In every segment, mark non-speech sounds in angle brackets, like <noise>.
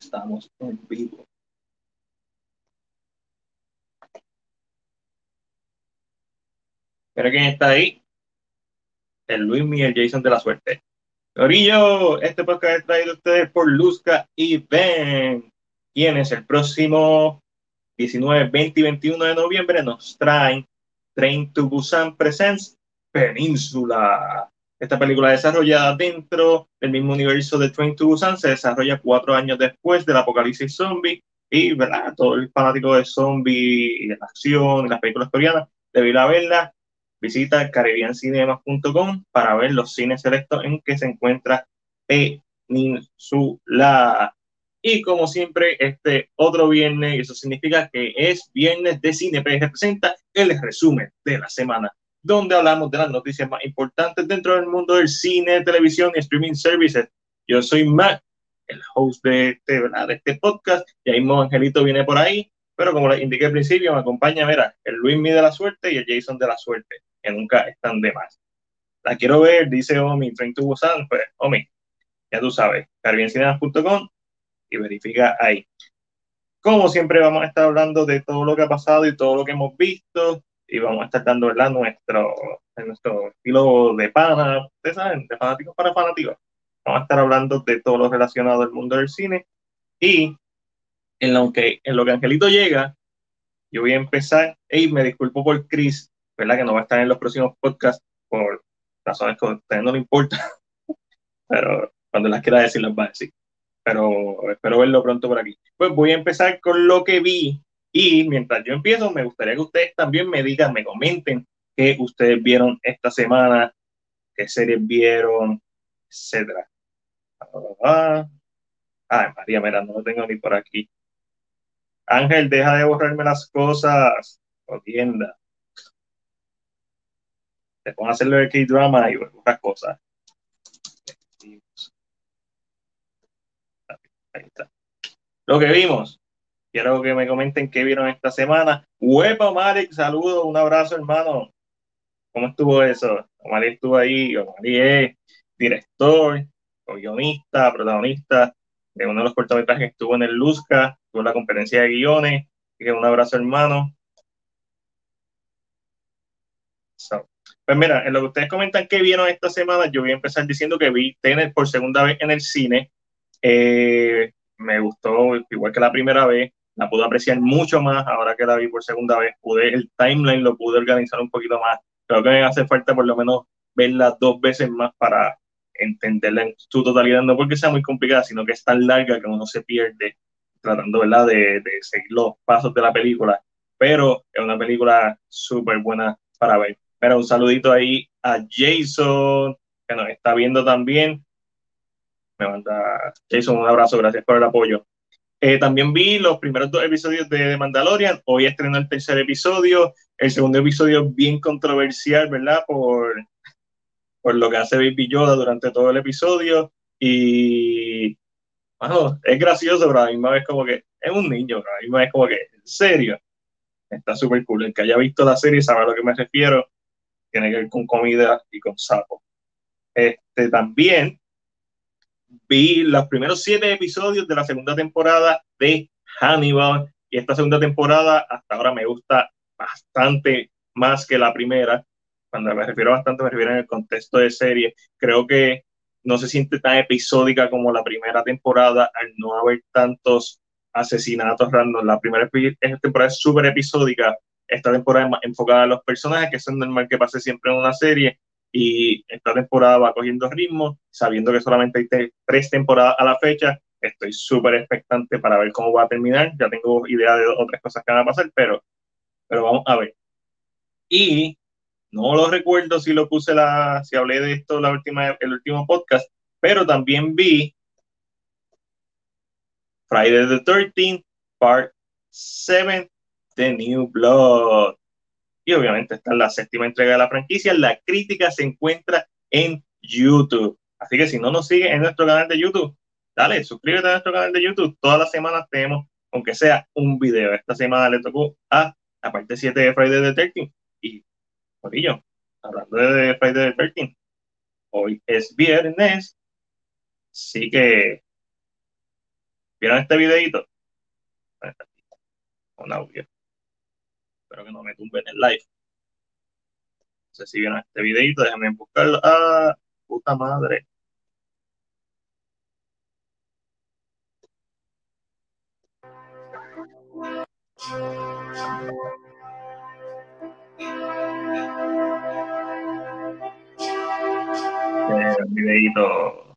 Estamos en vivo. Pero quién está ahí. El Luis Miguel Jason de la suerte. Corillo, este podcast es traído a ustedes por Luzca y Ben, quienes el próximo 19, 20 y 21 de noviembre nos traen Train to Busan Presents Península. Esta película desarrollada dentro del mismo universo de Train to Busan se desarrolla cuatro años después del apocalipsis zombie y, ¿verdad? Todo el fanático de zombie y de la acción y las películas coreanas debe ir a verla. Visita caribbeancinemas.com para ver los cines selectos en que se encuentra Península. Y como siempre, este otro viernes, y eso significa que es viernes de Cine presenta el resumen de la semana donde hablamos de las noticias más importantes dentro del mundo del cine, televisión y streaming services. Yo soy Matt, el host de este, de este podcast, y ahí mismo Angelito viene por ahí, pero como les indiqué al principio, me acompaña, mira, el Luis de la suerte y el Jason de la suerte, que nunca están de más. La quiero ver, dice Omi, Train to Busan, pues Omi, ya tú sabes, caribiencinemas.com y verifica ahí. Como siempre vamos a estar hablando de todo lo que ha pasado y todo lo que hemos visto, y vamos a estar dando ¿verdad? Nuestro, nuestro estilo de pana, ustedes saben, de fanáticos para fanáticos. Vamos a estar hablando de todo lo relacionado al mundo del cine y en lo que, en lo que Angelito llega, yo voy a empezar, y me disculpo por Chris, ¿verdad? Que no va a estar en los próximos podcasts por razones que a ustedes no le importa, <laughs> pero cuando las quiera decir las va a decir. Pero espero verlo pronto por aquí. Pues voy a empezar con lo que vi y mientras yo empiezo, me gustaría que ustedes también me digan, me comenten qué ustedes vieron esta semana, qué series vieron, etcétera. Ay, María, mira, no lo tengo ni por aquí. Ángel, deja de borrarme las cosas. Tienda. Te pongo a hacerlo de K-drama y otras cosas. Ahí está. Lo que vimos. Quiero que me comenten qué vieron esta semana. Huepa, Marek, saludos, un abrazo, hermano. ¿Cómo estuvo eso? Omar estuvo ahí, Omar es director, guionista, protagonista de uno de los cortometrajes que estuvo en el Luzca, tuvo la conferencia de guiones. un abrazo, hermano. pues mira, en lo que ustedes comentan que vieron esta semana, yo voy a empezar diciendo que vi Tener por segunda vez en el cine. Eh, me gustó igual que la primera vez la pude apreciar mucho más ahora que la vi por segunda vez. Pude, el timeline lo pude organizar un poquito más. Creo que me hace falta por lo menos verla dos veces más para entenderla en su totalidad, no porque sea muy complicada, sino que es tan larga que uno se pierde tratando ¿verdad? De, seguir los pasos de la película. Pero es una película súper buena para ver. Pero un saludito ahí a Jason, que nos está viendo también. Me manda Jason un abrazo, gracias por el apoyo. Eh, también vi los primeros dos episodios de Mandalorian. Hoy estrenó el tercer episodio. El segundo episodio bien controversial, ¿verdad? Por, por lo que hace Baby Yoda durante todo el episodio. Y bueno, es gracioso, pero a la misma vez como que es un niño, pero a la misma vez como que, en serio, está súper cool. El que haya visto la serie sabe a lo que me refiero. Tiene que ver con comida y con sapo. Este, también vi los primeros siete episodios de la segunda temporada de Hannibal y esta segunda temporada hasta ahora me gusta bastante más que la primera. Cuando me refiero bastante me refiero en el contexto de serie. Creo que no se siente tan episódica como la primera temporada al no haber tantos asesinatos random. La primera temporada es súper episódica. Esta temporada es más enfocada a los personajes, que es normal que pase siempre en una serie y esta temporada va cogiendo ritmo, sabiendo que solamente hay tres temporadas a la fecha. Estoy súper expectante para ver cómo va a terminar. Ya tengo idea de otras cosas que van a pasar, pero, pero vamos a ver. Y no lo recuerdo si lo puse la, si hablé de esto la última, el último podcast, pero también vi Friday the 13th, Part 7, The New Blood y obviamente está la séptima entrega de la franquicia. La crítica se encuentra en YouTube. Así que si no nos sigues en nuestro canal de YouTube, dale, suscríbete a nuestro canal de YouTube. Todas las semanas tenemos, aunque sea un video. Esta semana le tocó a la parte 7 de Friday the 13 Y, ello, hablando de Friday the 13 hoy es viernes. Así que ¿Vieron este videito? Un audio. Espero que no me tumben el live. No sé si vieron este videito, déjenme buscarlo. Ah, puta madre. Eh, videito.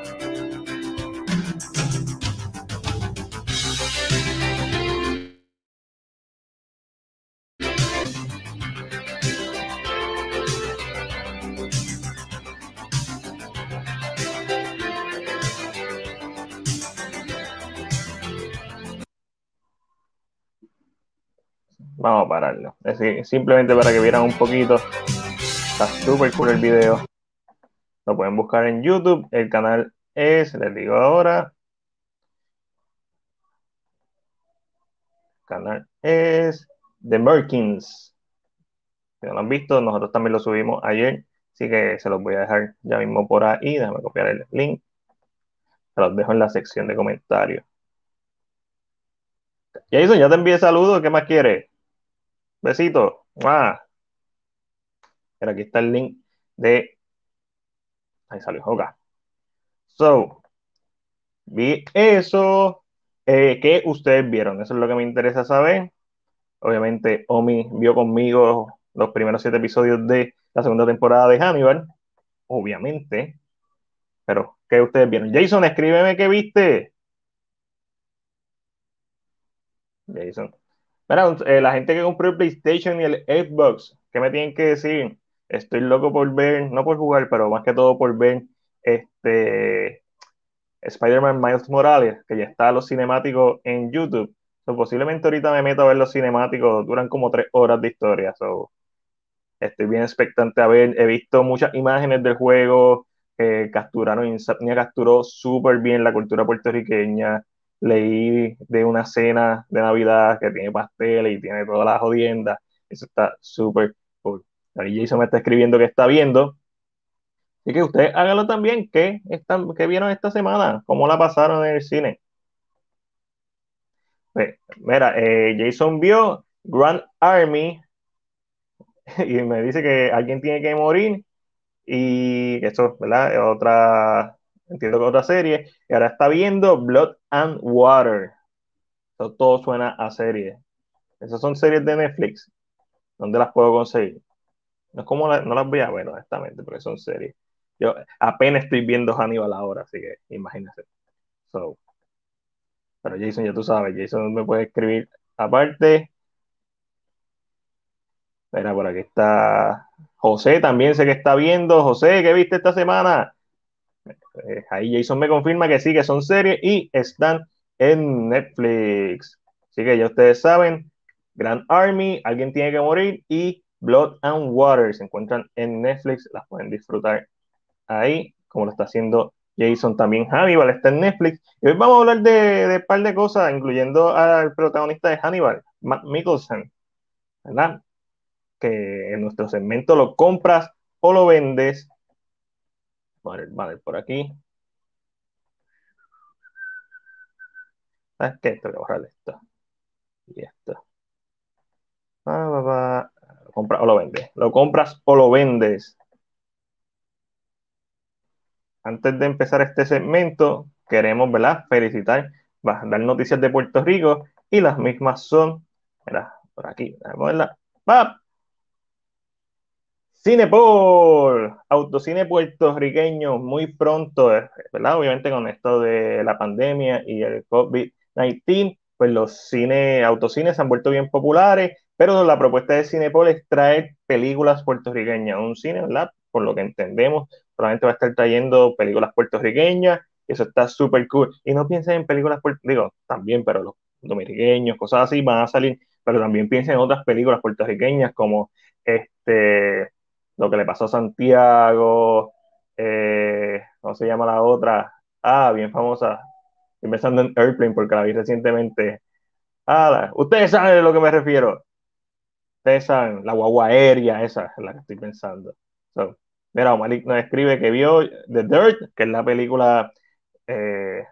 Vamos a pararlo. Es decir, simplemente para que vieran un poquito. Está súper cool el video. Lo pueden buscar en YouTube. El canal es, les digo ahora. El canal es The Merkins. Si no lo han visto, nosotros también lo subimos ayer. Así que se los voy a dejar ya mismo por ahí. Déjame copiar el link. Se los dejo en la sección de comentarios. Jason, ya te envié saludos. ¿Qué más quieres? Besito. Ah. Pero aquí está el link de. Ahí salió. Ok. So, vi eso. Eh, ¿Qué ustedes vieron? Eso es lo que me interesa saber. Obviamente, Omi vio conmigo los primeros siete episodios de la segunda temporada de Hannibal. Obviamente. Pero, ¿qué ustedes vieron? Jason, escríbeme qué viste. Jason. Mira, eh, la gente que compró el PlayStation y el Xbox, ¿qué me tienen que decir? Estoy loco por ver, no por jugar, pero más que todo por ver este Spider-Man Miles Morales, que ya está los cinemáticos en YouTube. So, posiblemente ahorita me meto a ver los cinemáticos, duran como tres horas de historia. So, estoy bien expectante a ver. He visto muchas imágenes del juego que capturaron, Insomnia capturó súper bien la cultura puertorriqueña leí de una cena de Navidad que tiene pasteles y tiene todas las jodiendas. Eso está súper cool. Jason me está escribiendo que está viendo. Así que ustedes háganlo también. ¿Qué, están, qué vieron esta semana? ¿Cómo la pasaron en el cine? Mira, eh, Jason vio Grand Army <laughs> y me dice que alguien tiene que morir y eso, ¿verdad? Otra entiendo que otra serie, y ahora está viendo Blood and Water. Eso todo suena a serie. Esas son series de Netflix. ¿Dónde las puedo conseguir? No es como no las voy a ver, honestamente, porque son series. Yo apenas estoy viendo Hannibal ahora, así que imagínate. So, pero Jason, ya tú sabes, Jason me puede escribir aparte. Mira, por aquí está José, también sé que está viendo. José, ¿qué viste esta semana? Eh, ahí Jason me confirma que sí, que son series y están en Netflix. Así que ya ustedes saben, Grand Army, Alguien tiene que morir y Blood and Water se encuentran en Netflix, las pueden disfrutar ahí, como lo está haciendo Jason también. Hannibal está en Netflix. Y hoy vamos a hablar de, un par de cosas, incluyendo al protagonista de Hannibal, Matt Mickelson, ¿verdad? Que en nuestro segmento lo compras o lo vendes Vale, vale, por aquí. ¿Sabes qué? Tengo que borrar esto. Y esto. Lo compras o lo vendes. Lo compras o lo vendes. Antes de empezar este segmento, queremos, ¿verdad? Felicitar, dar noticias de Puerto Rico y las mismas son, mira, por aquí, vamos a verla. ¡Pap! Cinepol, autocine puertorriqueño, muy pronto, eh, ¿verdad? Obviamente con esto de la pandemia y el COVID-19, pues los cine, autocines se han vuelto bien populares, pero la propuesta de Cinepol es traer películas puertorriqueñas, un cine, ¿verdad? Por lo que entendemos, probablemente va a estar trayendo películas puertorriqueñas, eso está súper cool. Y no piensen en películas, digo, también, pero dominiqueños, cosas así, van a salir, pero también piensa en otras películas puertorriqueñas como este, lo que le pasó a Santiago, eh, ¿cómo se llama la otra? Ah, bien famosa. Estoy pensando en Airplane porque la vi recientemente. Ah, ustedes saben de lo que me refiero. Ustedes saben, la guagua aérea, esa es la que estoy pensando. mira, Malik nos escribe que vio The Dirt, que es la película. Eh,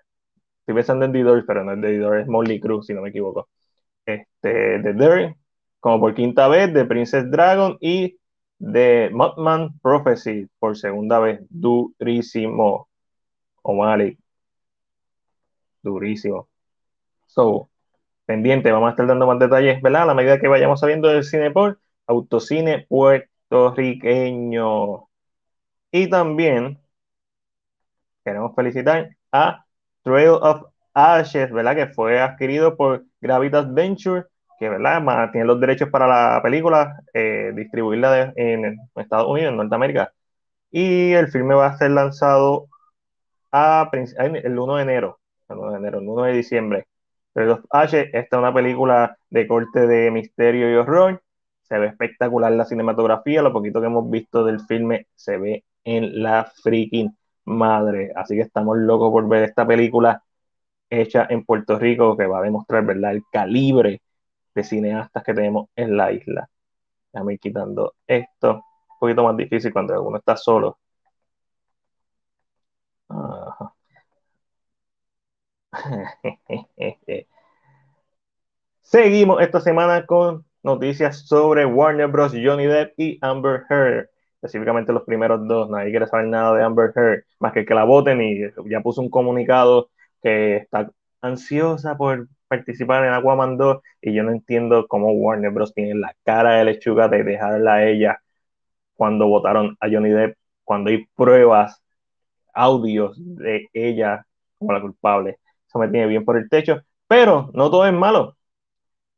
estoy pensando en The Dirt, pero no es The Dirt, es Molly Cruz, si no me equivoco. Este, The Dirt, como por quinta vez, de Princess Dragon y de Mothman Prophecy por segunda vez. Durísimo. O'Malley. Durísimo. So, pendiente, vamos a estar dando más detalles, ¿verdad? A la medida que vayamos sabiendo del cine por autocine puertorriqueño. Y también queremos felicitar a Trail of Ashes, ¿verdad? Que fue adquirido por Gravitas Venture que ¿verdad? tiene los derechos para la película, eh, distribuirla en Estados Unidos, en Norteamérica. Y el filme va a ser lanzado a, el 1 de enero, el 1 de enero, el 1 de diciembre. Pero H, esta es una película de corte de misterio y horror. Se ve espectacular la cinematografía, lo poquito que hemos visto del filme se ve en la freaking madre. Así que estamos locos por ver esta película hecha en Puerto Rico que va a demostrar, ¿verdad?, el calibre de cineastas que tenemos en la isla. Déjame ir quitando esto. Un poquito más difícil cuando uno está solo. <laughs> Seguimos esta semana con noticias sobre Warner Bros. Johnny Depp y Amber Heard. Específicamente los primeros dos. Nadie quiere saber nada de Amber Heard, más que que la voten y ya puso un comunicado que está ansiosa por participar en Aquaman 2 y yo no entiendo cómo Warner Bros. tiene la cara de lechuga de dejarla a ella cuando votaron a Johnny Depp, cuando hay pruebas, audios de ella como la culpable. Eso me tiene bien por el techo, pero no todo es malo.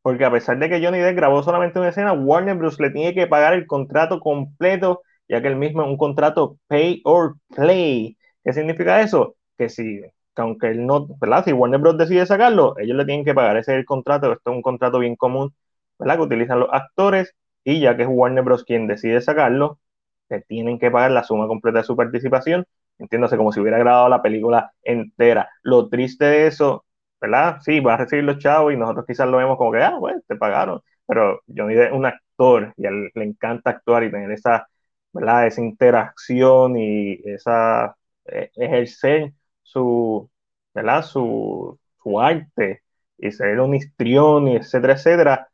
Porque a pesar de que Johnny Depp grabó solamente una escena, Warner Bros. le tiene que pagar el contrato completo, ya que el mismo es un contrato pay or play. ¿Qué significa eso? Que si aunque él no, ¿verdad? Si Warner Bros. decide sacarlo, ellos le tienen que pagar ese el contrato, esto es un contrato bien común, ¿verdad? Que utilizan los actores y ya que es Warner Bros. quien decide sacarlo, le tienen que pagar la suma completa de su participación, entiéndase como si hubiera grabado la película entera. Lo triste de eso, ¿verdad? Sí, va a recibir los chavos y nosotros quizás lo vemos como que, ah, bueno, te pagaron, pero Johnny Depp es un actor y a él le encanta actuar y tener esa, ¿verdad? Esa interacción y esa eh, ejercer su, ¿verdad? Su, su arte y ser un histrión, y etcétera, etcétera,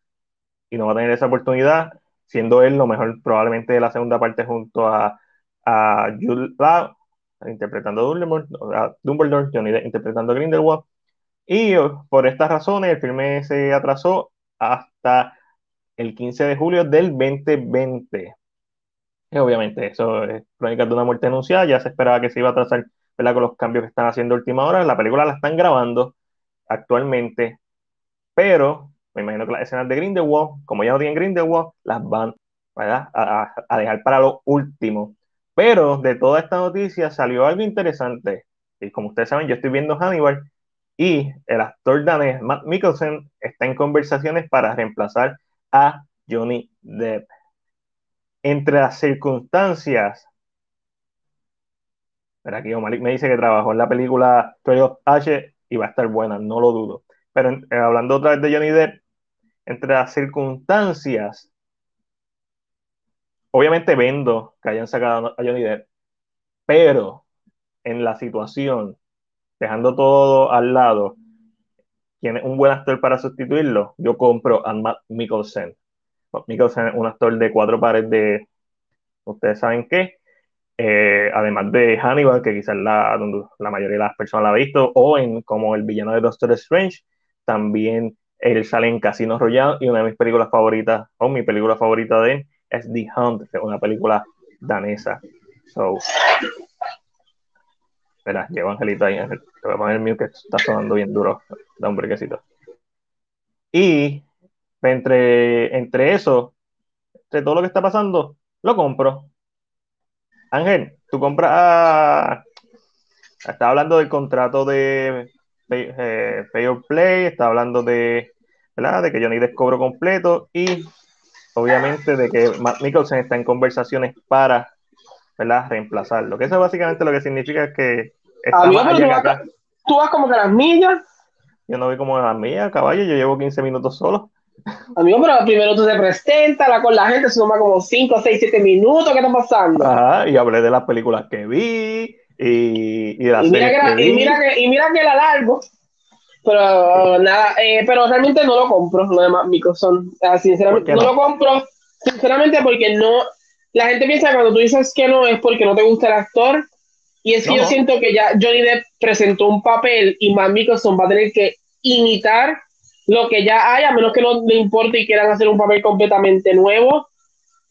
y no va a tener esa oportunidad, siendo él lo mejor probablemente de la segunda parte junto a, a Jude Law, interpretando Dumbledore, a Dumbledore, Johnny interpretando Grindelwald, y por estas razones el filme se atrasó hasta el 15 de julio del 2020. Y obviamente eso es crónica de una muerte anunciada, ya se esperaba que se iba a atrasar con los cambios que están haciendo última hora. La película la están grabando actualmente, pero me imagino que las escenas de Grindelwald, como ya no tienen Grindelwald, las van A, dejar para lo último. Pero de toda esta noticia salió algo interesante. Y como ustedes saben, yo estoy viendo Hannibal y el actor danés Matt Mikkelsen está en conversaciones para reemplazar a Johnny Depp. Entre las circunstancias pero aquí Malik me dice que trabajó en la película Trail of Ashes y va a estar buena, no lo dudo. Pero eh, hablando otra vez de Johnny Depp, entre las circunstancias, obviamente vendo que hayan sacado a Johnny Depp, pero en la situación, dejando todo al lado, tiene un buen actor para sustituirlo, yo compro a Matt Mikkelsen. Mikkelsen es un actor de cuatro pares de, ustedes saben qué, eh, además de Hannibal, que quizás la, la mayoría de las personas la ha visto, o en como el villano de Doctor Strange, también él sale en Casino Royale y una de mis películas favoritas, o mi película favorita de él, es The Hunt, una película danesa. So, espera, llevo Angelito ahí, te voy a poner el mío que está sonando bien duro, da un brequecito. Y entre, entre eso, entre todo lo que está pasando, lo compro Ángel, tú compras. Ah, está hablando del contrato de, pay, eh, or play, está hablando de, ¿verdad? de que Johnny Depp cobro completo y obviamente de que Matt Nicholson está en conversaciones para ¿verdad? reemplazarlo. Que eso básicamente lo que significa que está acá. tú vas como que las millas. Yo no voy como las millas, caballo, yo llevo 15 minutos solo. Amigo, pero primero tú te presentas con la gente, se toma como 5, 6, 7 minutos, ¿qué está pasando? Ajá, y hablé de las películas que vi y, y de las y mira, que, y mira que Y mira que la largo, pero nada, eh, pero realmente no lo compro, lo demás Microsoft, sinceramente, no? lo compro, sinceramente porque no, la gente piensa que cuando tú dices que no es porque no te gusta el actor, y es que yo siento que ya Johnny Depp presentó un papel y más Microsoft va a tener que imitar lo que ya hay, a menos que no le importe y quieran hacer un papel completamente nuevo.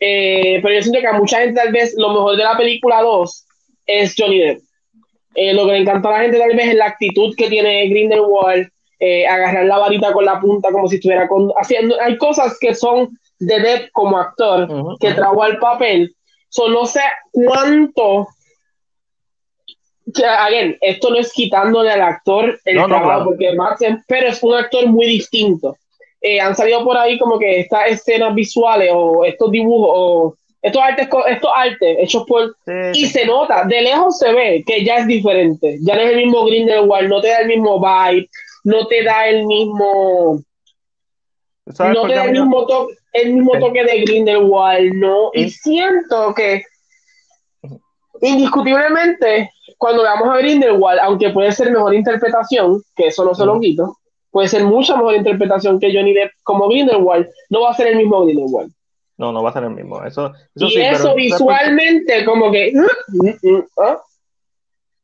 Eh, pero yo siento que a mucha gente tal vez lo mejor de la película 2 es Johnny Depp. Eh, lo que le encantó a la gente tal vez es la actitud que tiene Grindelwald, eh, agarrar la varita con la punta como si estuviera con, haciendo... Hay cosas que son de Depp como actor, que trajo al papel. So, no sé cuánto again, esto no es quitándole al actor el trabajo, porque Max, pero es un actor muy distinto. Eh, han salido por ahí como que estas escenas visuales o estos dibujos o estos artes, estos artes hechos por... y se nota, de lejos se ve que ya es diferente. Ya no es el mismo Grindelwald, no te da el mismo vibe, no te da el mismo... No te da el mismo, toque, el mismo toque de Grindelwald, ¿no? Y siento que indiscutiblemente cuando veamos a Grindelwald, aunque puede ser mejor interpretación, que eso no se lo quito, puede ser mucha mejor interpretación que Johnny Depp como Grindelwald, no va a ser el mismo Grindelwald. No, no va a ser el mismo. Eso, y eso visualmente, como que. ¿ah?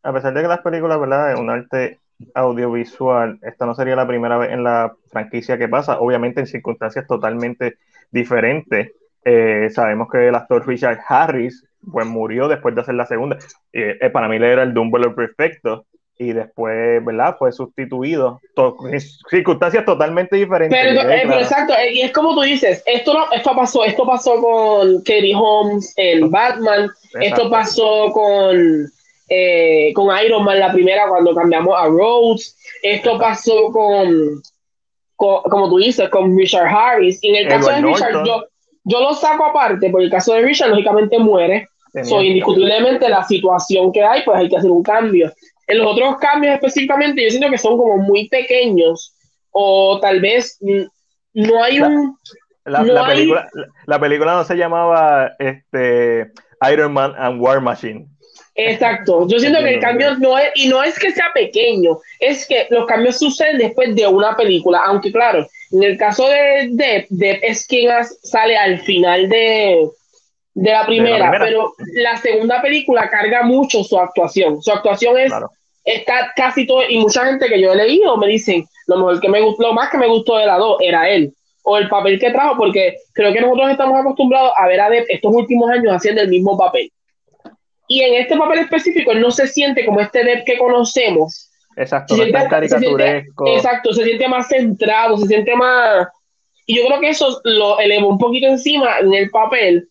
A pesar de que las películas, ¿verdad? Es un arte audiovisual, esta no sería la primera vez en la franquicia que pasa, obviamente en circunstancias totalmente diferentes. Eh, sabemos que el actor Richard Harris pues murió después de hacer la segunda. Eh, para mí le era el Dumbledore perfecto y después, ¿verdad? Fue sustituido. circunstancias totalmente diferentes. Pero, eh, exacto, eh, y es como tú dices, esto no, esto pasó, esto pasó con Katie Holmes en Batman, esto pasó con, con Iron Man la primera cuando cambiamos a Rhodes, esto pasó con, como tú dices, con Richard Harris. Y en el caso de Richard, yo, yo lo saco aparte, porque el caso de Richard lógicamente muere, So, indiscutiblemente la situación que hay, pues hay que hacer un cambio. En los otros cambios específicamente, yo siento que son como muy pequeños o tal vez no hay un... La, la, película, la, película, no se llamaba este, Iron Man and War Machine. Exacto, yo siento que el cambio no es, y no es que sea pequeño, es que los cambios suceden después de una película, aunque claro, en el caso de Depp, Depp es quien sale al final de, de la primera, pero la segunda película carga mucho su actuación. Su actuación es está casi todo y mucha gente que yo he leído me dicen lo mejor que me gustó, lo más que me gustó de la dos era él o el papel que trajo porque creo que nosotros estamos acostumbrados a ver a Depp estos últimos años haciendo el mismo papel. Y en este papel específico él no se siente como este Depp que conocemos. Exacto, se siente, caricaturesco. exacto, se siente más centrado, se siente más y yo creo que eso lo elevó un poquito encima en el papel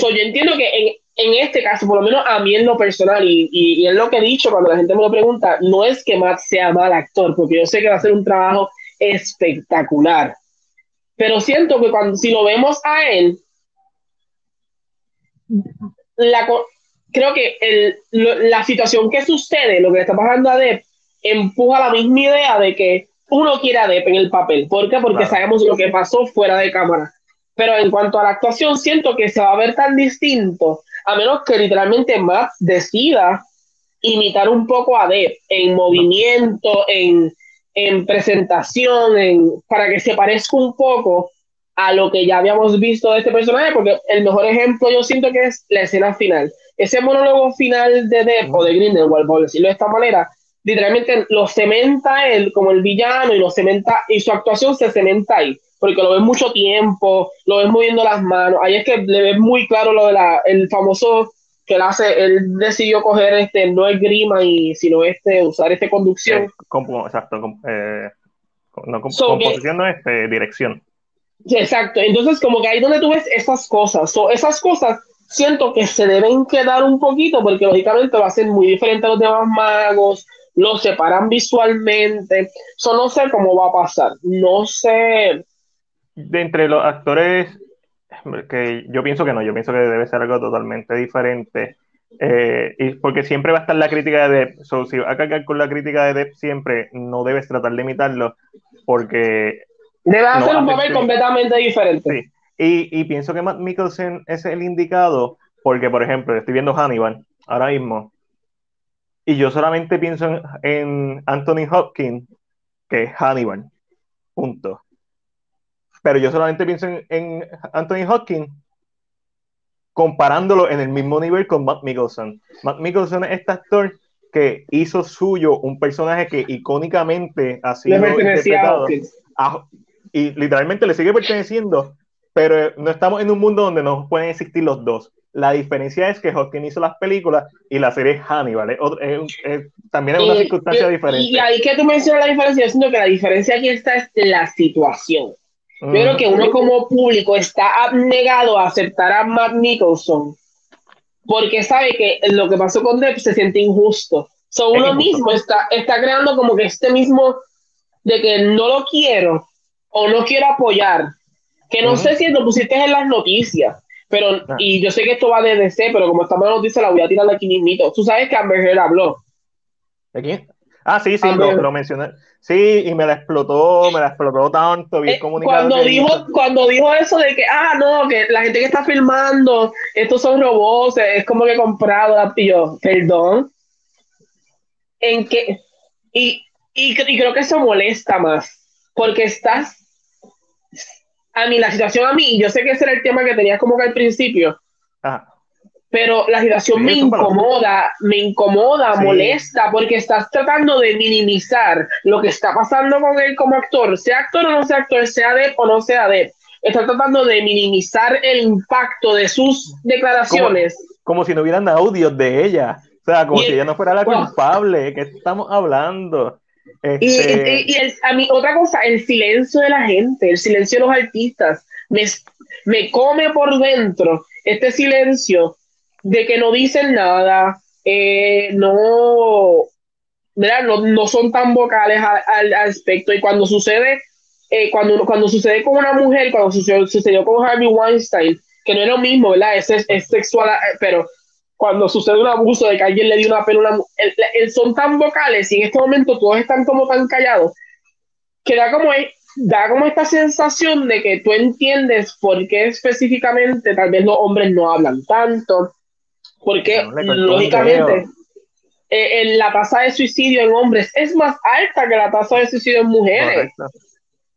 yo entiendo que en, en, este caso, por lo menos a mí en lo personal, y, y, es lo que he dicho cuando la gente me lo pregunta, no es que Matt sea mal actor, porque yo sé que va a hacer un trabajo espectacular. Pero siento que cuando si lo vemos a él, la, creo que el, la situación que sucede, lo que le está pasando a Depp, empuja la misma idea de que uno quiere a Depp en el papel. ¿Por qué? Porque sabemos lo que pasó fuera de cámara. Pero en cuanto a la actuación, siento que se va a ver tan distinto, a menos que literalmente Matt decida imitar un poco a Depp en movimiento, en, en presentación, en, para que se parezca un poco a lo que ya habíamos visto de este personaje, porque el mejor ejemplo yo siento que es la escena final. Ese monólogo final de Depp o de Grindelwald, por decirlo de esta manera, literalmente lo cementa él como el villano y lo cementa, y su actuación se cementa ahí porque lo ves mucho tiempo, lo ves moviendo las manos. Ahí es que le ves muy claro lo de la, el famoso que él hace, él decidió coger este, no el grima, y, sino este, usar este conducción. Eh, exacto, eh, no, composición no es este, dirección. Exacto, entonces como que ahí donde tú ves esas cosas, so, esas cosas siento que se deben quedar un poquito porque lógicamente va a ser muy diferente a los demás magos, lo separan visualmente. Eso no sé cómo va a pasar. No sé. De entre los actores, que yo pienso que no, yo pienso que debe ser algo totalmente diferente. Eh, y porque siempre va a estar la crítica de Depp. So, si va a cargar con la crítica de Depp siempre, no debes tratar de imitarlo, porque. Debe hacer un papel completamente diferente. Sí. Y, y, pienso que Matt Mikkelsen es el indicado, porque, por ejemplo, estoy viendo Hannibal ahora mismo, y yo solamente pienso en, Anthony Hopkins, que es Hannibal. Punto. Pero yo solamente pienso en, Anthony Hopkins comparándolo en el mismo nivel con Matt Mikkelsen. Matt Mikkelsen es este actor que hizo suyo un personaje que icónicamente ha sido interpretado y literalmente le sigue perteneciendo, pero no estamos en un mundo donde no pueden existir los dos. La diferencia es que Hopkins hizo las películas y la serie Hannibal. también es una circunstancia diferente. Y ahí que tú mencionas la diferencia, yo siento que la diferencia aquí está es la situación. Yo creo que uno como público está abnegado a aceptar a Matt Nicholson porque sabe que lo que pasó con Depp se siente injusto. So, uno mismo está, está creando como que este mismo de que no lo quiero o no quiero apoyar. Que no sé si lo pusiste en las noticias pero, ah. y yo sé que esto va de DC, pero como estamos en la noticia, la voy a tirar aquí mismito. Tú sabes que Amber Heard habló. ¿De quién? Ah, sí, sí, lo, lo, mencioné. Sí, y me la explotó, me la explotó tanto, bien eh, comunicado. Cuando dijo, cuando dijo eso de que, ah, no, que la gente que está filmando, estos son robots, es como que comprado, y yo, perdón. En que, y, y, y creo que eso molesta más, porque estás a mí, la situación a mí, yo sé que ese era el tema que tenías como que al principio, pero la situación me incomoda, me incomoda, molesta, porque estás tratando de minimizar lo que está pasando con él como actor, sea actor o no sea actor, sea de o no sea de Estás tratando de minimizar el impacto de sus declaraciones. Como, si no hubieran audios de ella. O sea, como si ella no fuera la culpable. ¿Qué estamos hablando? Este, y, a mí, otra cosa, el silencio de la gente, el silencio de los artistas, me, me come por dentro este silencio de que no dicen nada, eh, no, no, no, son tan vocales al, aspecto. Y cuando sucede, eh, cuando, cuando sucede con una mujer, cuando sucedió, sucedió con Harvey Weinstein, que no es lo mismo, ¿verdad? Es, es sexual, eh, pero cuando sucede un abuso, de que alguien le dio una pena, una, son tan vocales y en este momento todos están como tan callados, que da como, da como esta sensación de que tú entiendes por qué específicamente tal vez los hombres no hablan tanto, porque lógicamente eh, la tasa de suicidio en hombres es más alta que la tasa de suicidio en mujeres.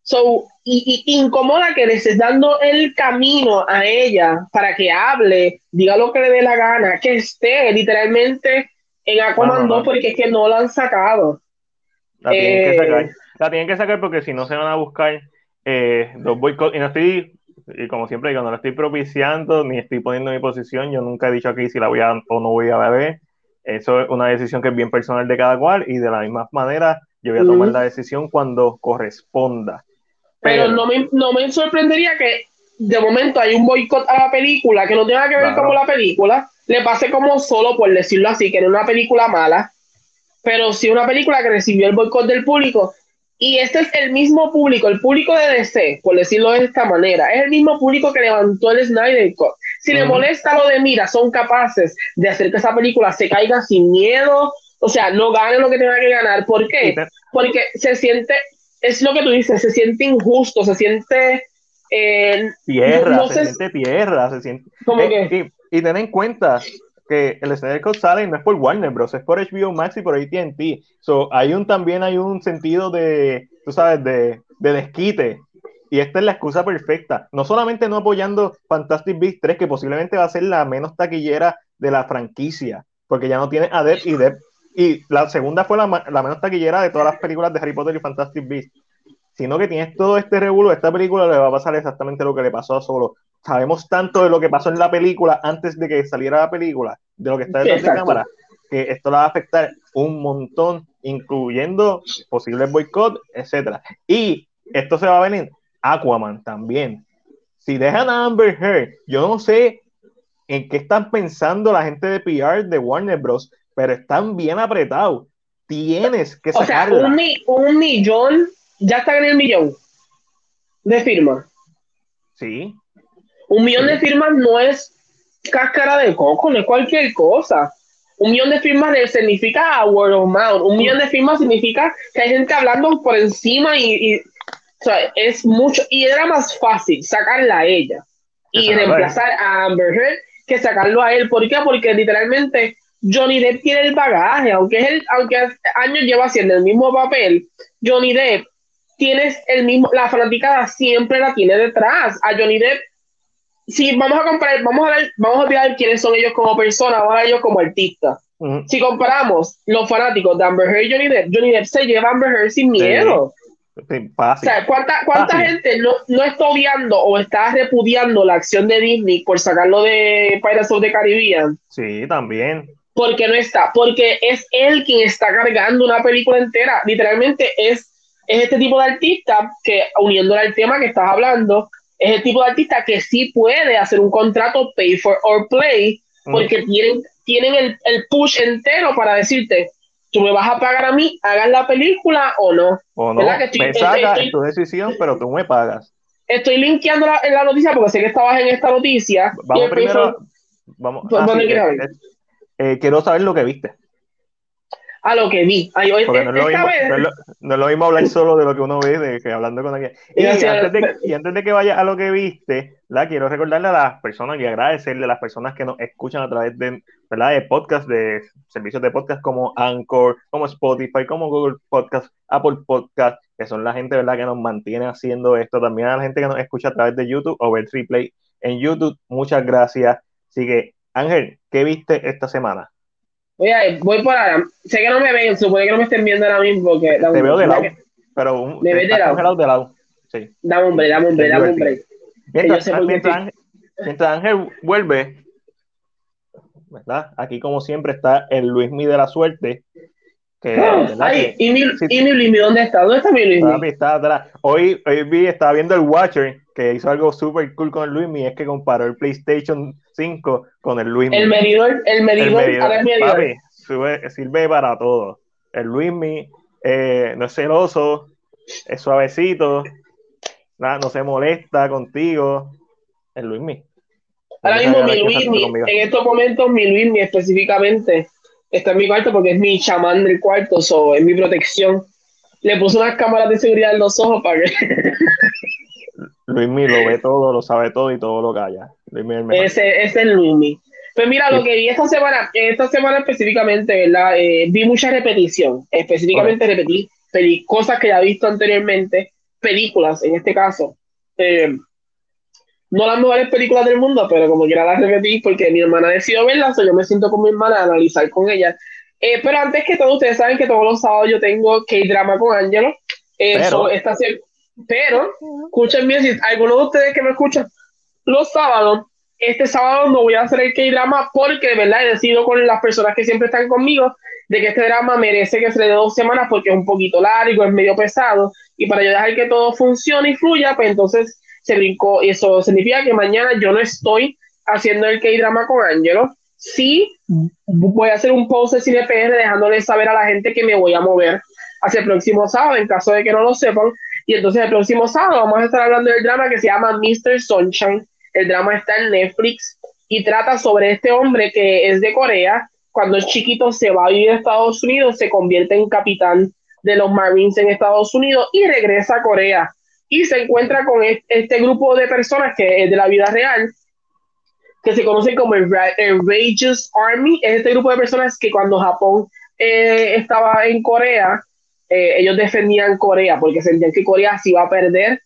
So, y, incomoda que le estés dando el camino a ella para que hable, diga lo que le dé la gana, que esté literalmente en Aquaman porque es que no la han sacado. La tienen, que sacar. Eh, la tienen que sacar porque si no se van a buscar eh, los boicots. Y no estoy, y como siempre digo, no la estoy propiciando ni estoy poniendo mi posición. Yo nunca he dicho aquí si la voy a o no voy a beber. Eso es una decisión que es bien personal de cada cual y de la misma manera yo voy a tomar la decisión cuando corresponda. Pero, no, me, no me sorprendería que de momento hay un boicot a la película que no tenga que ver con la película, le pase como solo, por decirlo así, que no es una película mala, pero sí una película que recibió el boicot del público. Y este es el mismo público, el público de DC, por decirlo de esta manera, es el mismo público que levantó el Snyder Cut. Si le molesta lo de mira, son capaces de hacer que esa película se caiga sin miedo, o sea, no gane lo que tenga que ganar. ¿Por qué? Porque se siente, es lo que tú dices, se siente injusto, se siente... Eh, tierra, se siente tierra, se siente... ¿Cómo eh, Y, ten en cuenta que el Snyder Cut sale no es por Warner Bros, es por HBO Max y por AT&T. So, hay un, también hay un sentido de, tú sabes, de, de desquite. Y esta es la excusa perfecta. No solamente no apoyando Fantastic Beasts 3, que posiblemente va a ser la menos taquillera de la franquicia, porque ya no tiene a Depp y Depp y la segunda fue la, menos taquillera de todas las películas de Harry Potter y Fantastic Beasts. Sino que tienes todo este revuelo, esta película le va a pasar exactamente lo que le pasó a Solo. Sabemos tanto de lo que pasó en la película antes de que saliera la película, de lo que está detrás de cámara, que esto la va a afectar un montón, incluyendo posibles boicot, etcétera. Y esto se va a venir Aquaman también. Si dejan a Amber Heard, yo no sé en qué están pensando la gente de PR de Warner Bros pero están bien apretados. tienes que sacarla. O sea, un, millón, ya está en el millón de firmas. Sí. Un millón de firmas no es cáscara de coco, no es cualquier cosa. Un millón de firmas significa word of mouth. Un millón de firmas significa que hay gente hablando por encima y, o sea, es mucho. Y era más fácil sacarla a ella y reemplazar a Amber Heard que sacarlo a él. ¿Por qué? Porque literalmente Johnny Depp tiene el bagaje, aunque él, aunque años lleva haciendo el mismo papel, Johnny Depp tienes el mismo, la fanaticada siempre la tiene detrás. A Johnny Depp, si vamos a comparar, vamos a ver, vamos a quiénes son ellos como personas, vamos a ver ellos como artistas. Si comparamos los fanáticos de Amber Heard y Johnny Depp, Johnny Depp se lleva a Amber Heard sin miedo. O sea, ¿cuánta, cuánta gente no, no, está odiando o está repudiando la acción de Disney por sacarlo de Pirates of the Caribbean? Sí, también. Porque no está, porque es él quien está cargando una película entera. Literalmente es, es este tipo de artista que, uniéndole al tema que estás hablando, es el tipo de artista que sí puede hacer un contrato pay for or play, porque tienen, tienen el, el push entero para decirte, tú me vas a pagar a mí, hagas la película o no. O no, que estoy, me tu decisión, pero tú me pagas. Estoy linkeando la, en la noticia porque sé que estabas en esta noticia. Vamos primero, vamos, pues, ah, eh, eh, quiero saber lo que viste a lo que vi. no, es lo mismo, no, lo mismo, hablar solo de lo que uno ve, de que hablando con alguien. Y, antes de, y antes de que vaya a lo que viste, la quiero recordarle a las personas y agradecerle a las personas que nos escuchan a través de, ¿verdad? de podcast, de servicios de podcast como Anchor, como Spotify, como Google Podcast, Apple Podcast, que son la gente ¿verdad? que nos mantiene haciendo esto. También a la gente que nos escucha a través de YouTube o ver Replay en YouTube. Muchas gracias. Así que, Ángel, ¿qué viste esta semana? Oye, voy por ahora. Sé que no me ven, supone que no me estén viendo ahora mismo. Porque Te veo de lado. Pero un, me ves de lado. de lado. Sí. Dame un break, dame un break, dame un break. Mientras, Ángel, mientras Ángel vuelve, ¿verdad? Aquí, como siempre, está el Luismi de la suerte. Que, oh, ay, ¿y, mi, ¿Y mi Luismi dónde está? ¿Dónde está mi Luismi? Está atrás. Hoy, hoy vi, estaba viendo el Watcher, que hizo algo súper cool con el Luismi, es que comparó el PlayStation 5 con el Luismi. El medidor, el medidor, el medidor, sirve para todo. El Luismi eh, no es celoso, es suavecito, no se molesta contigo. El Luismi. Ahora mismo mi Luismi, en estos momentos mi Luismi específicamente está en mi cuarto porque es mi chamán del cuarto, es mi protección. Le puse unas cámaras de seguridad en los ojos para que... <laughs> Luismi lo ve todo, lo sabe todo y todo lo calla. ese, es el Luismi. Pues mira, lo que vi esta semana, esta semana específicamente, ¿verdad? Eh, vi mucha repetición. Específicamente repetí cosas que ya he visto anteriormente, películas en este caso. Eh, no las mejores películas del mundo, pero como quiera las repetí porque mi hermana decidió verlas, o yo me siento con mi hermana a analizar con ella. Eh, pero antes que todo, ustedes saben que todos los sábados yo tengo K-drama con Angelo. Eso está pero, escúchenme, si algunos de ustedes que me escuchan los sábados, este sábado no voy a hacer el K-drama porque de verdad he decidido con las personas que siempre están conmigo de que este drama merece que se le dé dos semanas porque es un poquito largo, es medio pesado y para yo dejar que todo funcione y fluya, pues entonces se brincó. Y eso significa que mañana yo no estoy haciendo el K-drama con Angelo. Sí, voy a hacer un post de CinePR dejándole saber a la gente que me voy a mover hacia el próximo sábado, en caso de que no lo sepan. Y entonces el próximo sábado vamos a estar hablando del drama que se llama Mr. Sunshine. El drama está en Netflix y trata sobre este hombre que es de Corea. Cuando es chiquito se va a vivir a Estados Unidos, se convierte en capitán de los Marines en Estados Unidos y regresa a Corea. Y se encuentra con este grupo de personas que es de la vida real, que se conoce como el, Rageous Army. Es este grupo de personas que cuando Japón eh, estaba en Corea, eh, ellos defendían Corea porque sentían que Corea se iba a perder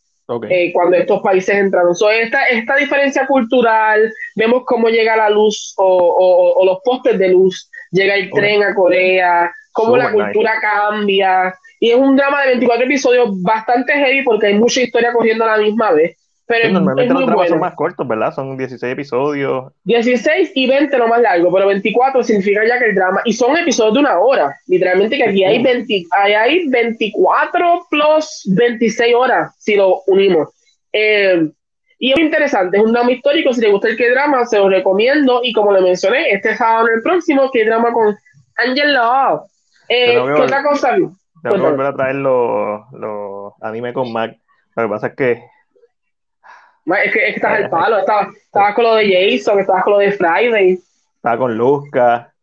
eh, cuando estos países entraron. esta, esta diferencia cultural, vemos cómo llega la luz o, los postes de luz, llega el tren a Corea, cómo la cultura cambia. Y es un drama de 24 episodios bastante heavy porque hay mucha historia corriendo a la misma vez. Pero normalmente los dramas son más cortos, ¿verdad? Son 16 episodios. 16 y 20 lo más largo, pero 24 significa ya que el drama. Y son episodios de una hora. Literalmente que aquí hay, 20, hay 24 plus 26 horas, si lo unimos. Eh, y es interesante, es un drama histórico. Si te gusta el que-drama, se lo recomiendo. Y como le mencioné, este sábado en el próximo, que-drama con Angel Love. Eh, ¿Qué otra cosa? Tengo que volver a traer los, los anime con Mac. Lo que pasa es que. Es que, estás el <laughs> palo. Estabas estaba con lo de Jason, estabas con lo de Friday. Estaba con Luzca.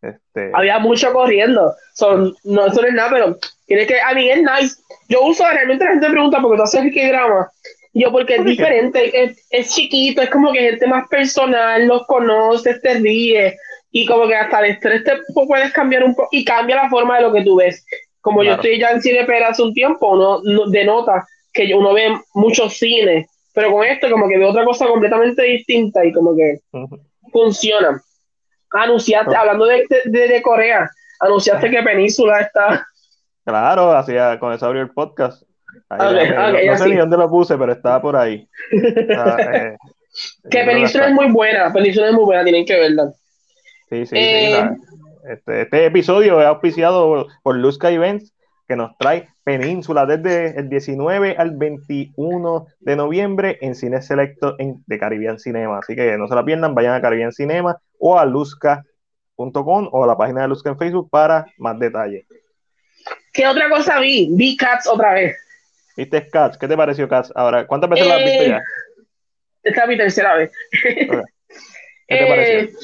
Este... Había mucho corriendo. Son, no, eso no es nada, pero tiene que. A mí es nice. Yo uso, realmente la gente pregunta, ¿por qué tú haces qué drama? Yo, porque es diferente, es, es, chiquito, es como que gente más personal, los conoces, te ríes, y como que hasta el estrés te puedes cambiar un poco, y cambia la forma de lo que tú ves. Como yo estoy ya en cine pero hace un tiempo, uno no, denota que uno ve muchos cines, pero con esto como que ve otra cosa completamente distinta y como que funciona. Anunciaste, hablando de, de, Corea, anunciaste que Península está... Claro, hacía, con eso abrió el podcast no, sé ni dónde lo puse, pero estaba por ahí. <laughs> Eh, que Península es muy buena, Península es muy buena, tienen que verla. Sí, sí, sí. Eh, este, este, episodio es auspiciado por Luzca Events, que nos trae Península desde el 19 al 21 de noviembre en Cine Selecto en, de Caribbean Cinema. Así que no se la pierdan, vayan a Caribbean Cinema o a luzca.com o a la página de Luzca en Facebook para más detalles. ¿Qué otra cosa vi? Vi Cats otra vez. ¿Viste Cats? ¿Qué te pareció Cats? Ahora, ¿cuántas veces la has visto ya? Eh, esta es mi tercera vez. ¿Qué te pareció?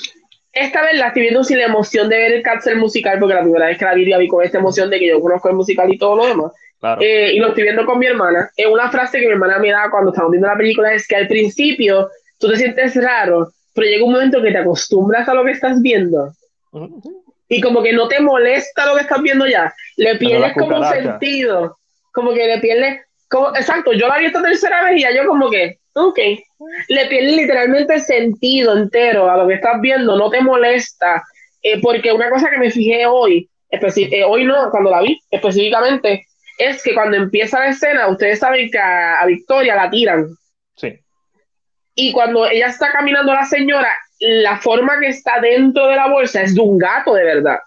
Eh, esta vez la estoy viendo sin la emoción de ver el Cats el musical, porque la primera vez que la vi, la vi con esta emoción de que yo conozco el musical y todo lo demás. Eh, y lo estoy viendo con mi hermana. Es una frase que mi hermana me da cuando estamos viendo la película, es que al principio tú te sientes raro, pero llega un momento que te acostumbras a lo que estás viendo. Y como que no te molesta lo que estás viendo ya, le pierdes como sentido como que le pierde, como, exacto, yo la vi esta tercera vez y ya yo como que, ok, le pierde literalmente sentido entero a lo que estás viendo, no te molesta, eh, porque una cosa que me fijé hoy, eh, hoy no, cuando la vi específicamente, es que cuando empieza la escena, ustedes saben que a, Victoria la tiran. Sí. Y cuando ella está caminando la señora, la forma que está dentro de la bolsa es de un gato de verdad.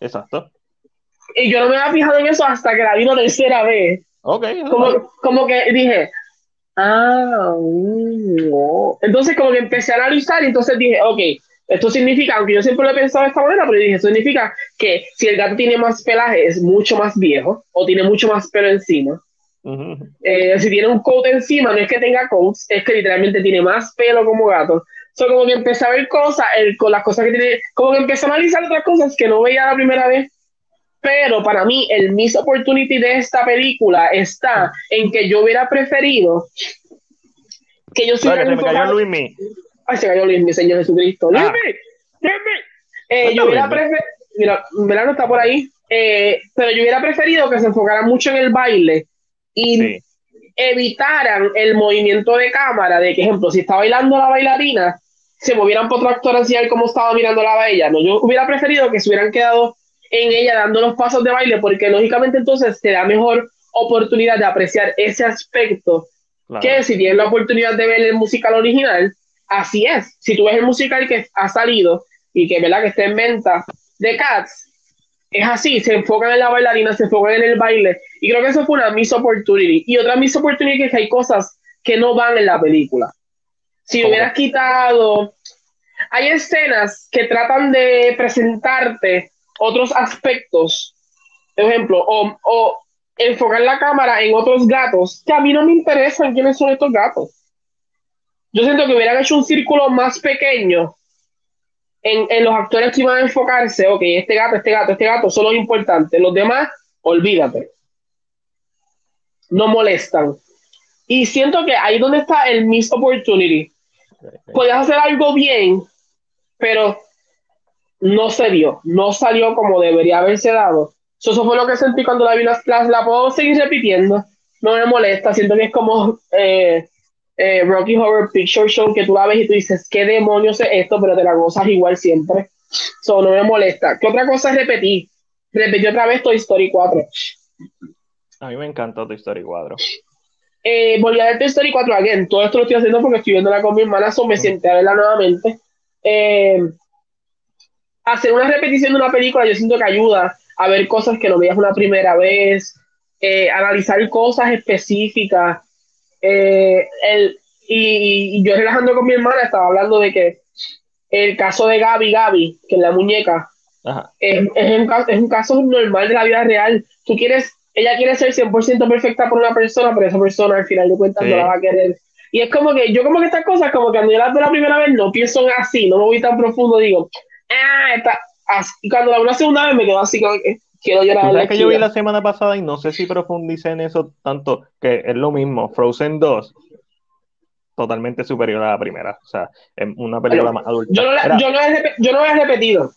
Exacto y yo no me había fijado en eso hasta que la vi una tercera vez. Okay, como, como que dije, ah, no. Entonces como que empecé a analizar y entonces dije, ok, esto significa, aunque yo siempre lo he pensado de esta manera, pero dije, eso significa que si el gato tiene más pelaje es mucho más viejo o tiene mucho más pelo encima. Eh, si tiene un coat encima, no es que tenga coats, es que literalmente tiene más pelo como gato. So, como que empecé a ver cosas, el, con las cosas que tiene, como que empecé a analizar otras cosas que no veía la primera vez pero para mí el miss opportunity de esta película está en que yo hubiera preferido que yo se me cayó. Ay, se cayó Luis Mi, Señor Jesucristo. Ah. Eh, yo hubiera preferido, mira, no está por ahí, eh, pero yo hubiera preferido que se enfocara mucho en el baile y evitaran el movimiento de cámara de que, ejemplo, si está bailando la bailarina, se movieran por otro actor así como estaba mirando la bella. No, yo hubiera preferido que se hubieran quedado en ella dando los pasos de baile, porque lógicamente entonces te da mejor oportunidad de apreciar ese aspecto que si tienes la oportunidad de ver el musical original, así es. Si tú ves el musical que ha salido y que, ¿verdad? que está en venta de Cats, es así, se enfocan en la bailarina, se enfocan en el baile, y creo que eso fue una miss opportunity. Y otra miss opportunity es que hay cosas que no van en la película. Si hubieras quitado, hay escenas que tratan de presentarte otros aspectos, por ejemplo, o, o, enfocar la cámara en otros gatos, que a mí no me interesan quiénes son estos gatos. Yo siento que hubieran hecho un círculo más pequeño en, en los actores que iban a enfocarse, ok, este gato, este gato, este gato son los importantes, los demás, olvídate. No molestan. Y siento que ahí donde está el miss opportunity. Puedes hacer algo bien, pero no se dio, no salió como debería haberse dado. Eso, fue lo que sentí cuando la vi las clases, la puedo seguir repitiendo, no me molesta, siento que es como eh, eh, Rocky Horror Picture Show, que tú la ves y tú dices, ¿qué demonios es esto? Pero te la gozas igual siempre. Eso no me molesta. ¿Qué otra cosa repetí? Repetí otra vez Toy Story 4. A mí me encantó Toy Story 4. Eh, volví a ver Toy Story 4 again. Todo esto lo estoy haciendo porque estoy viéndola con mi hermana, so me siento a verla nuevamente. Eh, hacer una repetición de una película yo siento que ayuda a ver cosas que no veías una primera vez, eh, analizar cosas específicas. Eh, el, y, yo relajando con mi hermana estaba hablando de que el caso de Gaby Gaby, que es la muñeca, Es, un, es un caso normal de la vida real. Tú quieres, ella quiere ser 100% perfecta por una persona, pero esa persona al final de cuentas no la va a querer. Y es como que yo como que estas cosas, como que cuando yo las veo la primera vez, no pienso así, no me voy tan profundo, digo, ah, está así. Cuando la veo la segunda vez me quedo así como que quiero llorar. ¿Sabes que yo vi la semana pasada y no sé si profundicé en eso tanto, que es lo mismo, Frozen 2 totalmente superior a la primera. O sea, es una película más adulta. Yo no, yo, no he, yo no he repetido.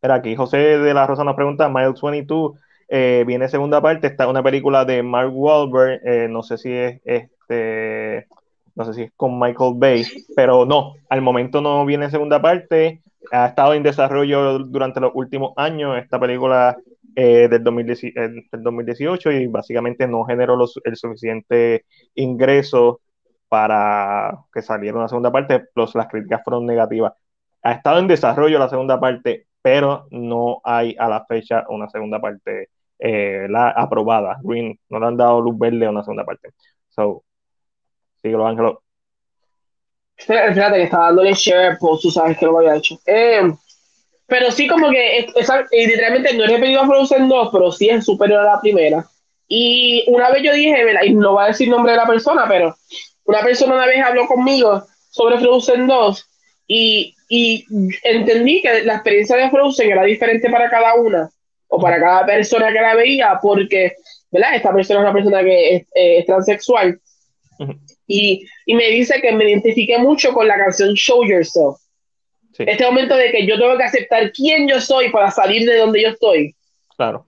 Era aquí, José de la Rosa nos pregunta, Mile 22 eh, viene segunda parte, está una película de Mark Wahlberg, eh, no sé si es este, no sé si es con Michael Bay, pero no, al momento no viene segunda parte, ha estado en desarrollo durante los últimos años esta película eh, del, 2018 y básicamente no generó el suficiente ingreso para que saliera una segunda parte, las críticas fueron negativas. Ha estado en desarrollo la segunda parte, pero no hay a la fecha una segunda parte eh, la aprobada. Green no le han dado luz verde a una segunda parte. So, síguelo, Ángelo. Fíjate que estaba dándole share tú sabes que lo había hecho. Eh, pero sí, como que literalmente no he repetido a Frozen 2, pero sí es superior a la primera. Y una vez yo dije, y no voy a decir nombre de la persona, pero una persona una vez habló conmigo sobre Frozen 2 y, entendí que la experiencia de Frozen era diferente para cada una o para cada persona que la veía porque, ¿verdad? Esta persona es una persona que es, eh, transexual y, me dice que me identifique mucho con la canción Show Yourself. Este momento de que yo tengo que aceptar quién yo soy para salir de donde yo estoy. Claro.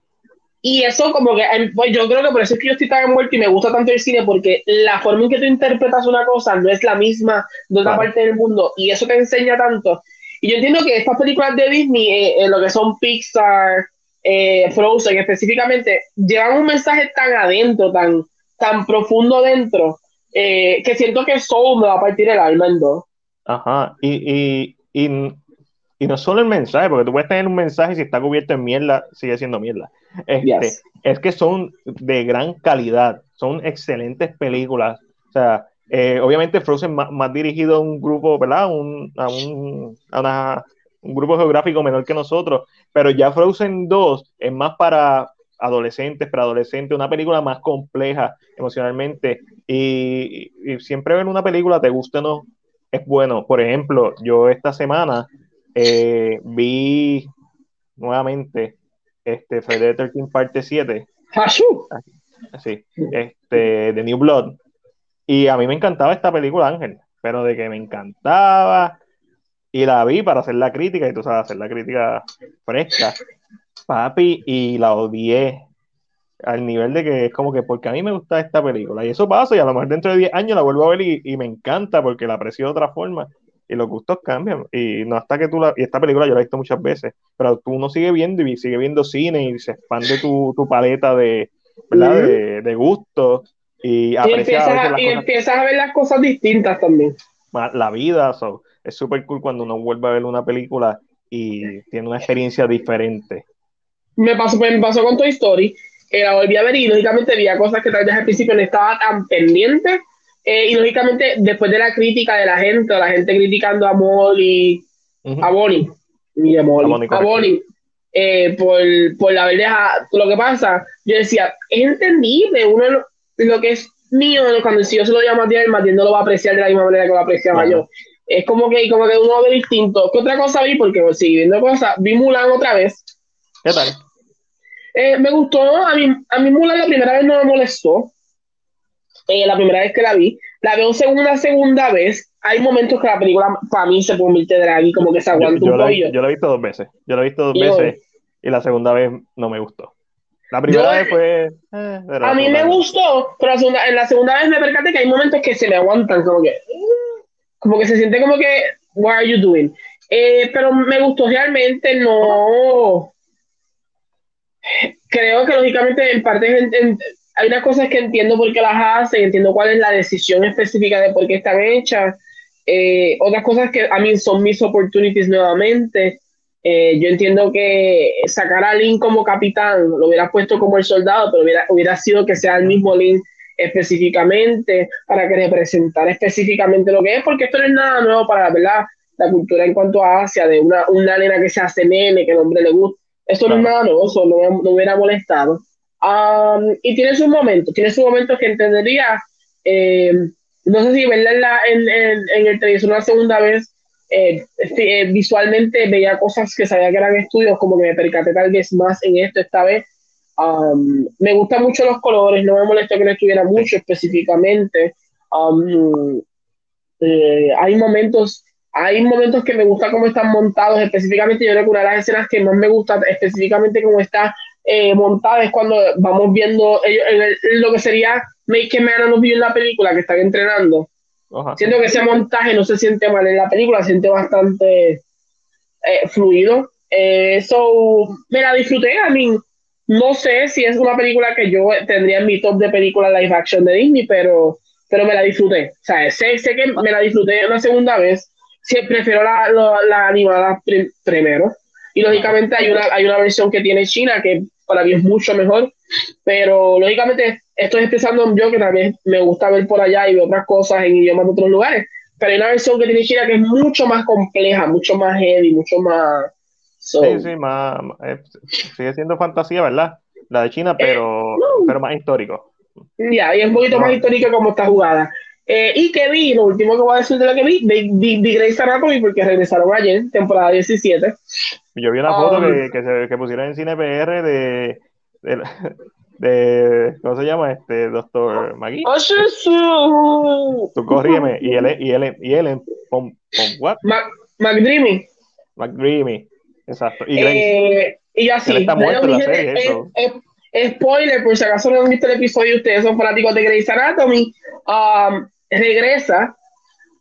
Y eso como que, em, pues yo creo que por eso es que yo estoy tan envuelto y me gusta tanto el cine, porque la forma en que tú interpretas una cosa no es la misma de otra parte del mundo, y eso te enseña tanto. Y yo entiendo que estas películas de Disney, eh, eh, lo que son Pixar, eh, Frozen específicamente, llevan un mensaje tan adentro, tan, tan profundo dentro, que siento que Soul me va a partir el alma en dos. Ajá, y, y, y, y no solo el mensaje, porque tú puedes tener un mensaje y si está cubierto en mierda, sigue siendo mierda este, Es que son de gran calidad, son excelentes películas. O sea, eh, obviamente Frozen más, más, dirigido a un grupo, ¿verdad? Un, a, un, a un grupo geográfico menor que nosotros, pero ya Frozen 2 es más para adolescentes, para adolescentes, una película más compleja emocionalmente. Y, siempre ver una película, te guste o no, es bueno. Por ejemplo, yo esta semana eh, vi nuevamente este, Friday the 13 parte 7. Así, este, de New Blood. Y a mí me encantaba esta película, Ángel, pero de que me encantaba y la vi para hacer la crítica, y tú sabes, hacer la crítica fresca, papi, y la odié al nivel de que es como que porque a mí me gusta esta película, y eso pasa, y a lo mejor dentro de 10 años la vuelvo a ver y, y me encanta porque la aprecio de otra forma, y los gustos cambian. Y no hasta que tú la. Y esta película yo la he visto muchas veces, pero tú no sigue viendo y sigue viendo cine y se expande tu, tu paleta de, ¿verdad? de, de gustos. Y, y, empiezas a, y empiezas a ver las cosas distintas también. La vida, es súper cool cuando uno vuelve a ver una película y tiene una experiencia diferente. Me pasó, me pasó con Toy Story, que la volví a ver y lógicamente había cosas que tal vez al principio no estaba tan pendiente eh, y lógicamente, después de la crítica de la gente, la gente criticando a Molly, a Bonnie, a Molly, a Bonnie, eh, por, por la verdad, lo que pasa, yo decía, es entendible, uno lo, que es mío, cuando si yo se lo llamo a Matías, Matías no lo va a apreciar de la misma manera que lo apreciaba yo. Es como que, como que uno ve distinto. ¿Qué otra cosa vi? Porque pues, sigue viendo cosas. Vi Mulan otra vez. ¿Qué tal? Eh, me gustó, a mí, a mí Mulan la primera vez no me molestó. Eh, la primera vez que la vi. La veo segunda, segunda vez. Hay momentos que la película para mí se convierte de drag y como que se aguanta yo, un poquillo. Yo la he visto dos veces. Yo la he visto dos veces y la segunda vez no me gustó. La primera vez fue. Eh, a mí me gustó, pero en la segunda vez me percaté que hay momentos que se me aguantan, como que. Como que se siente como que. What are you doing? Eh, pero me gustó realmente, no. Creo que lógicamente en parte hay unas cosas que entiendo por qué las hacen, entiendo cuál es la decisión específica de por qué están hechas. Eh, otras cosas que a mí son mis opportunities nuevamente. Eh, yo entiendo que sacar a Link como capitán, lo hubiera puesto como el soldado, pero hubiera, hubiera sido que sea el mismo Link específicamente para que representara específicamente lo que es, porque esto no es nada nuevo para, ¿verdad? la cultura en cuanto a Asia, de una, una nena que se hace nene, que el hombre le gusta. Esto no es nada nuevo, eso no, no hubiera molestado. Um, y tiene sus momentos, tiene sus momentos que entendería. Eh, no sé si verla en, en, en, el televisor una segunda vez, eh, eh, visualmente veía cosas que sabía que eran estudios, como que me percaté tal vez más en esto esta vez. Um, me gustan mucho los colores, no me molesta que no estuviera mucho específicamente. Um, hay momentos hay momentos que me gusta cómo están montados específicamente yo creo que una de las escenas que más me gusta específicamente cómo está eh, montada es cuando vamos viendo lo que sería Make a Man You en la película que están entrenando siento que ese montaje no se siente mal en la película se siente bastante eh, fluido eso eh, me la disfruté a mí no sé si es una película que yo tendría en mi top de películas live action de Disney pero pero me la disfruté. O sea, sé, sé que me la disfruté una segunda vez. Siempre prefiero la, la, animada primero. Y lógicamente hay una, hay una versión que tiene China que para mí es mucho mejor. Pero lógicamente estoy expresando yo que también me gusta ver por allá y ver otras cosas en idiomas de otros lugares. Pero hay una versión que tiene China que es mucho más compleja, mucho más heavy, mucho más. sí, sí, más, eh, sigue siendo fantasía, ¿verdad? La de China, pero, eh, pero más histórico. Ya, y es un poquito más histórica como está jugada. Eh, y que vi, lo último que voy a decir de lo que vi, vi, vi, vi Grey's Anatomy porque regresaron ayer, temporada 17. Yo vi una foto um, que, que, se, que, pusieron en Cine PR de, de, <laughs> de, ¿cómo se llama? Este, Doctor Magui. Oh, Tú corrígeme, y él, y él, y él, pom, pom, what? McDreamy. McDreamy, exacto. Y, Grace, eh, y así. Él está muerto en la serie, eso. Spoiler, por si acaso no han visto el episodio, ustedes son fanáticos de Grey's Anatomy. Um, regresa.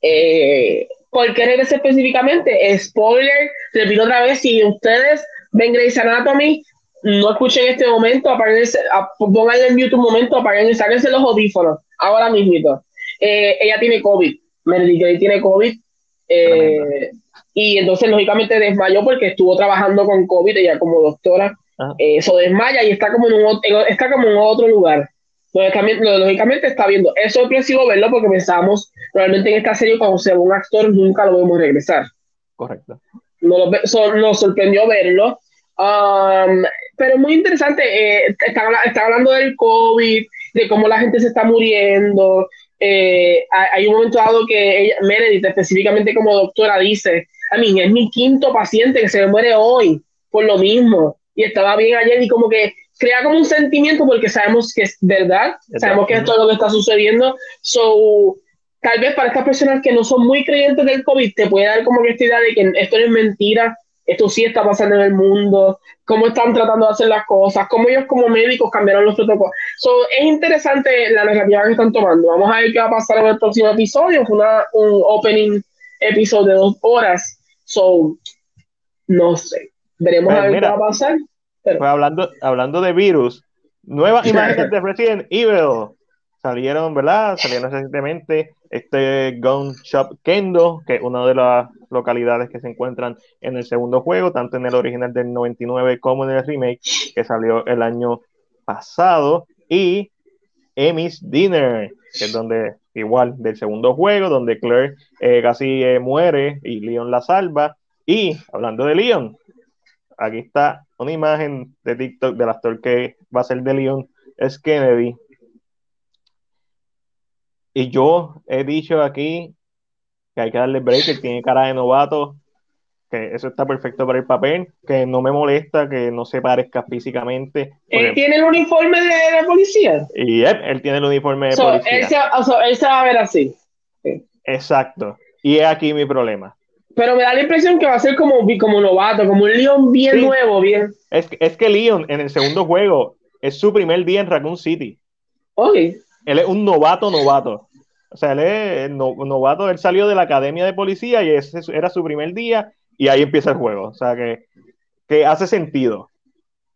Eh, ¿Por qué regresa específicamente? Spoiler, repito otra vez, si ustedes ven Grey's Anatomy, no escuchen este momento, apáguense, pónganle en YouTube un momento, apaguen, sáquense los audífonos, ahora mismito. Eh, ella tiene COVID, Meredith Grey tiene COVID, eh, y entonces lógicamente desmayó porque estuvo trabajando con COVID, ella como doctora, eso desmaya y está como en, un, está como en otro lugar. Lógicamente está viendo. Es sorpresivo verlo porque pensamos, realmente en esta serie, cuando se ve un actor, nunca lo vemos regresar. Correcto. Nos, nos sorprendió verlo. Um, pero muy interesante. Eh, está, está, hablando del COVID, de cómo la gente se está muriendo. Eh, hay un momento dado que ella, Meredith, específicamente como doctora, dice: A mí, es mi quinto paciente que se me muere hoy por lo mismo y estaba bien ayer y como que crea como un sentimiento porque sabemos que es verdad, sabemos que esto es lo que está sucediendo. So, tal vez para estas personas que no son muy creyentes del COVID, te puede dar como que esta idea de que esto no es mentira, esto sí está pasando en el mundo, cómo están tratando de hacer las cosas, cómo ellos como médicos cambiaron los protocolos. So, es interesante la narrativa que están tomando. Vamos a ver qué va a pasar en el próximo episodio. Fue una, un opening episodio de dos horas. So, no sé. Veremos pues a ver qué va a pasar. Pues hablando, hablando de virus, nuevas <laughs> imágenes de Resident Evil salieron, ¿verdad? Salieron recientemente este Gun Shop Kendo, que es una de las localidades que se encuentran en el segundo juego, tanto en el original del 99 como en el remake, que salió el año pasado, y Emmy's Dinner, que es donde, igual, del segundo juego, donde Claire eh, casi eh, muere y Leon la salva. Y hablando de Leon, aquí está una imagen de TikTok del actor que va a ser de Leon, es Kennedy. Y yo he dicho aquí que hay que darle break, que tiene cara de novato, que eso está perfecto para el papel, que no me molesta, que no se parezca físicamente. ¿Él tiene el uniforme de, policía? Y él, tiene el uniforme de policía. Él se, va a ver así. Exacto. Y es aquí mi problema pero me da la impresión que va a ser como, como novato, como un Leon bien nuevo, bien. Es, es que Leon en el segundo juego es su primer día en Raccoon City. Oye. Él es un novato, novato. O sea, él es novato, él salió de la academia de policía y ese era su primer día y ahí empieza el juego. O sea, que, que hace sentido.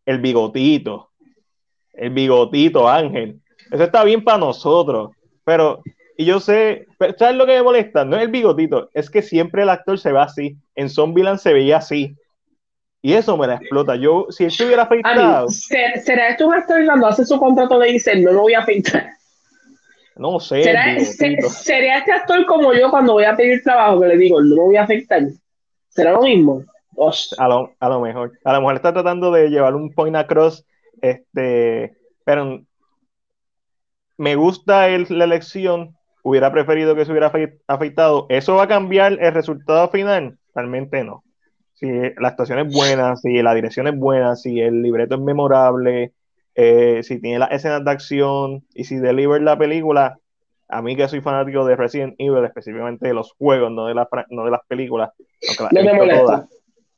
El bigotito, el bigotito, Ángel. Eso está bien para nosotros, pero y yo sé, ¿sabes lo que me molesta? No es el bigotito, es que siempre el actor se ve así. En Zombieland se veía así. Y eso me la explota. Yo, si él se hubiera afeitado. ¿Será esto un actor cuando hace su contrato de dice no lo voy a afeitar? No sé. ¿Será, ¿Sería este actor como yo cuando voy a pedir trabajo que le digo, no me voy a afectar? ¿Será lo mismo? A lo, a lo mejor. A lo mejor está tratando de llevar un point across, este, pero me gusta el, la elección. Hubiera preferido que se hubiera afeitado. ¿Eso va a cambiar el resultado final? Realmente no. Si la actuación es buena, si la dirección es buena, si el libreto es memorable, eh, si tiene las escenas de acción y si deliver la película, a mí que soy fanático de Resident Evil, específicamente de los juegos, no de, no de las películas,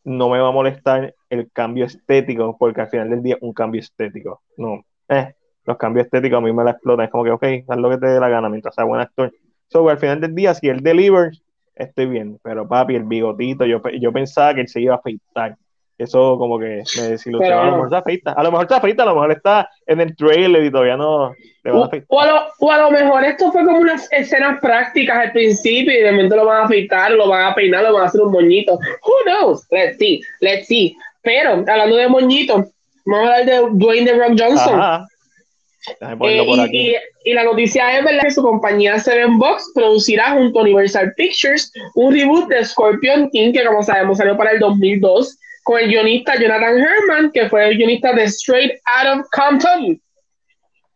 no me va a molestar el cambio estético, porque al final del día un cambio estético. No, eh, los cambios estéticos a mí me la explotan. Es como que, ok, haz lo que te dé la gana mientras sea buen actor. So, al final del día, si él delivers, estoy bien. Pero papi, el bigotito, yo, yo pensaba que él se iba a afeitar. Eso como que me desilusionó. a lo mejor se afeita. A lo mejor se afeita, a lo mejor está en el trailer y todavía no le a afeitar. O a, lo, o a lo mejor esto fue como unas escenas prácticas al principio y de momento lo van a afeitar, lo van a peinar, lo van a hacer un moñito. Who knows? Let's see, let's see. Pero hablando de moñito, vamos a hablar de Dwayne The Rock Johnson. Eh, y, la noticia es ¿verdad? que su compañía Seven Box producirá junto a Universal Pictures un reboot de Scorpion King, que como sabemos salió para el 2002, con el guionista Jonathan Herman, que fue el guionista de Straight Out of Compton.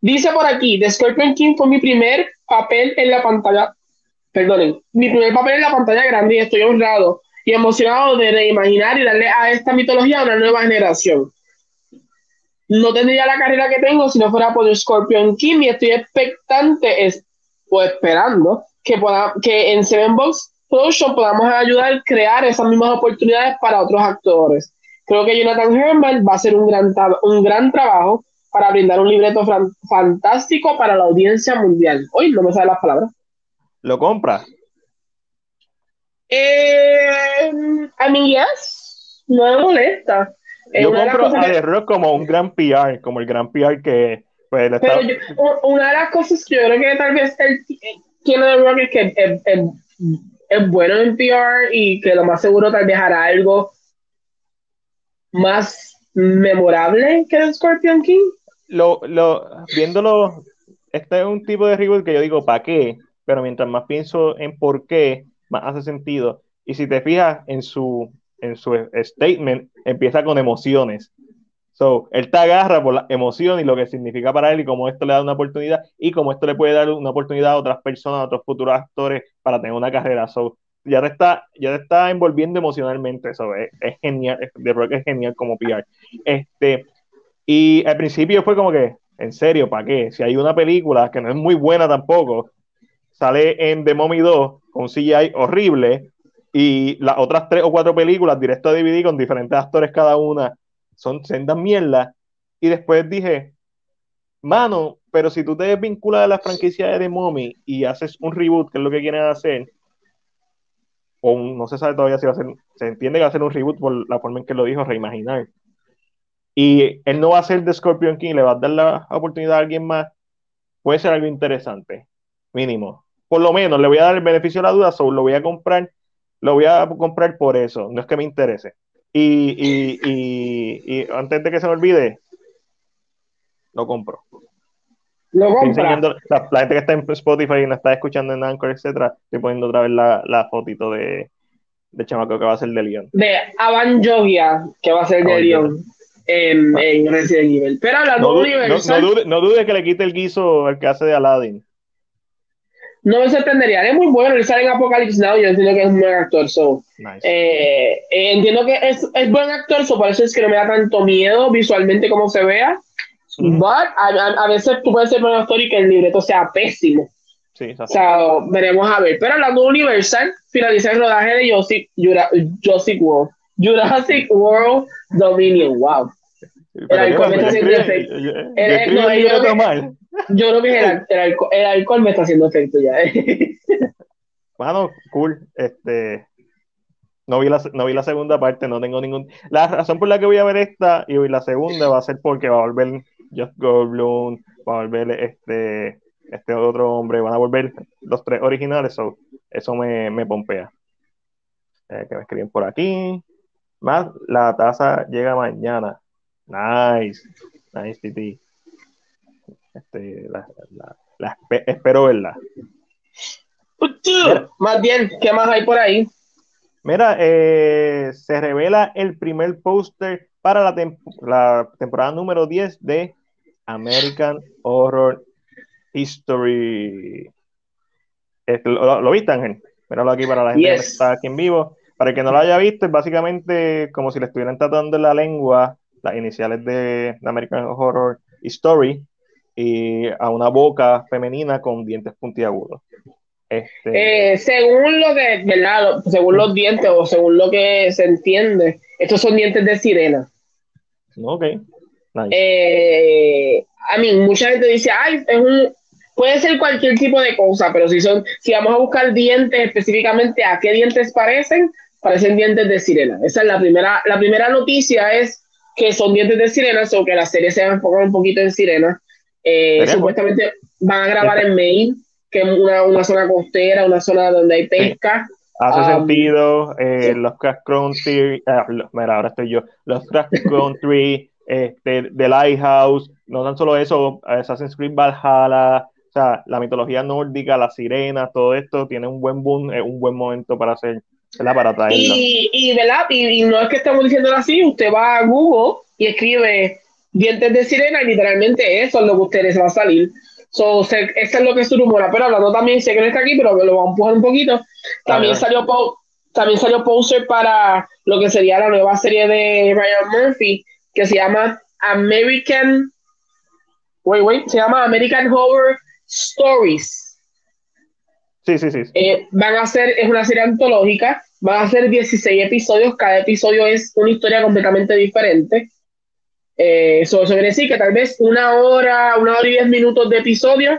Dice por aquí, The Scorpion King fue mi primer papel en la pantalla, perdonen, mi primer papel en la pantalla grande y estoy honrado y emocionado de reimaginar y darle a esta mitología una nueva generación no tendría la carrera que tengo si no fuera por Scorpion King y estoy expectante es, o esperando que, pueda, que en Seven Box Production podamos ayudar a crear esas mismas oportunidades para otros actores. Creo que Jonathan Herman va a hacer un gran, un gran trabajo para brindar un libreto fantástico para la audiencia mundial. Hoy no me sale las palabras. ¿Lo compra? Eh, mean, yes. No me molesta. Yo compro a The Rock como un gran PR, como el gran PR que pues, Pero una de las cosas que yo creo que tal vez él tiene The Rock es que es, bueno en PR y que lo más seguro tal vez hará algo más memorable que el Scorpion King. Lo, lo, viéndolo, este es un tipo de reboot que yo digo, ¿para qué? Pero mientras más pienso en por qué, más hace sentido. Y si te fijas en su en su statement empieza con emociones. So, él te agarra por la emoción y lo que significa para él y cómo esto le da una oportunidad y cómo esto le puede dar una oportunidad a otras personas, a otros futuros actores para tener una carrera. So, ya te está, ya te está envolviendo emocionalmente. eso es, genial, de Rock es genial como PR. Este, y al principio fue como que, en serio, ¿para qué? Si hay una película que no es muy buena tampoco, sale en The Mommy 2 con CGI horrible, y las otras tres o cuatro películas, directo a DVD, con diferentes actores cada una, son sendas mierdas. Y después dije, mano, pero si tú te desvinculas de la franquicia de The Mommy y haces un reboot, que es lo que quieren hacer, o no se sabe todavía si va a ser, se entiende que va a ser un reboot por la forma en que lo dijo, reimaginar. Y él no va a ser de Scorpion King, le va a dar la oportunidad a alguien más, puede ser algo interesante, mínimo. Por lo menos le voy a dar el beneficio de la duda, solo lo voy a comprar lo voy a comprar por eso, no es que me interese. Y, y, y, antes de que se me olvide, lo compro. Lo compro. La, gente que está en Spotify y no está escuchando en Anchor, etcétera, estoy poniendo otra vez la, la fotito de, de Chamaco que va a ser de Leon. De Avan Jogia, que va a ser de Leon en, en Resident Evil. Pero hablando no, Universal. No, no, dude, no dude que le quite el guiso el que hace de Aladdin no me sorprendería. Es muy bueno. Él sale en Apocalypse Now. Yo entiendo que es un buen actor. So. Eh, eh, entiendo que es, es buen actor. So, por eso es que no me da tanto miedo visualmente como se vea. But a, veces tú puedes ser buen actor y que el libreto sea pésimo. Sí, o sea, veremos a ver. Pero hablando de Universal, finaliza el rodaje de Jurassic, Jurassic World. Jurassic World Dominion. Wow. El efecto. Yo creo que el, <laughs> el, alcohol, me está haciendo efecto ya. <laughs> Bueno, cool. Este, no vi, la, no vi la segunda parte, no tengo ningún. La razón por la que voy a ver esta y la segunda va a ser porque va a volver Just Goldblum, va a volver este, este otro hombre, van a volver los tres originales, eso me, me pompea. Eh, que me escriben por aquí. Más, la taza llega mañana. Nice. Nice, Titi. Este, la, espero verla. Más bien, ¿qué más hay por ahí? Mira, eh, se revela el primer póster para la, la, temporada número 10 de American Horror History. ¿Lo, viste, Ángel? Míralo aquí para la gente que está aquí en vivo. Para el que no lo haya visto, es básicamente como si le estuvieran tratando la lengua las iniciales de, American Horror Story y a una boca femenina con dientes puntiagudos. Este... Eh, según lo que, ¿verdad? Según los dientes o según lo que se entiende, estos son dientes de sirena. Ok. Eh, a mí, mucha gente dice, ay, es un, puede ser cualquier tipo de cosa, pero si son, si vamos a buscar dientes específicamente, ¿a qué dientes parecen? Parecen dientes de sirena. Esa es la primera, la primera noticia es que son dientes de sirena, o que la serie se va a enfocar un poquito en sirena. Eh, supuestamente van a grabar en Maine, que es una, una, zona costera, una zona donde hay pesca. Hace um, sentido, eh, los Crash Country, ah, mira, ahora estoy yo, los Crash Country, <laughs> este, The Lighthouse, no tan solo eso, Assassin's Creed Valhalla, o sea, la mitología nórdica, las sirenas, todo esto tiene un buen boom, es un buen momento para hacer para traerlo. Y, y, ¿verdad? Y, no es que estamos diciéndolo así, usted va a Google y escribe dientes de sirena literalmente eso es lo que ustedes va a salir. So, eso es lo que se rumora, pero hablando también, sé que no está aquí, pero que lo vamos a empujar un poquito. También salió también salió poster para lo que sería la nueva serie de Ryan Murphy, que se llama American, wait, wait, se llama American Horror Stories. Sí, sí, sí. Eh, van a ser, es una serie antológica, van a ser 16 episodios, cada episodio es una historia completamente diferente. Eh, eso, quiere decir que tal vez una hora, una hora y diez minutos de episodio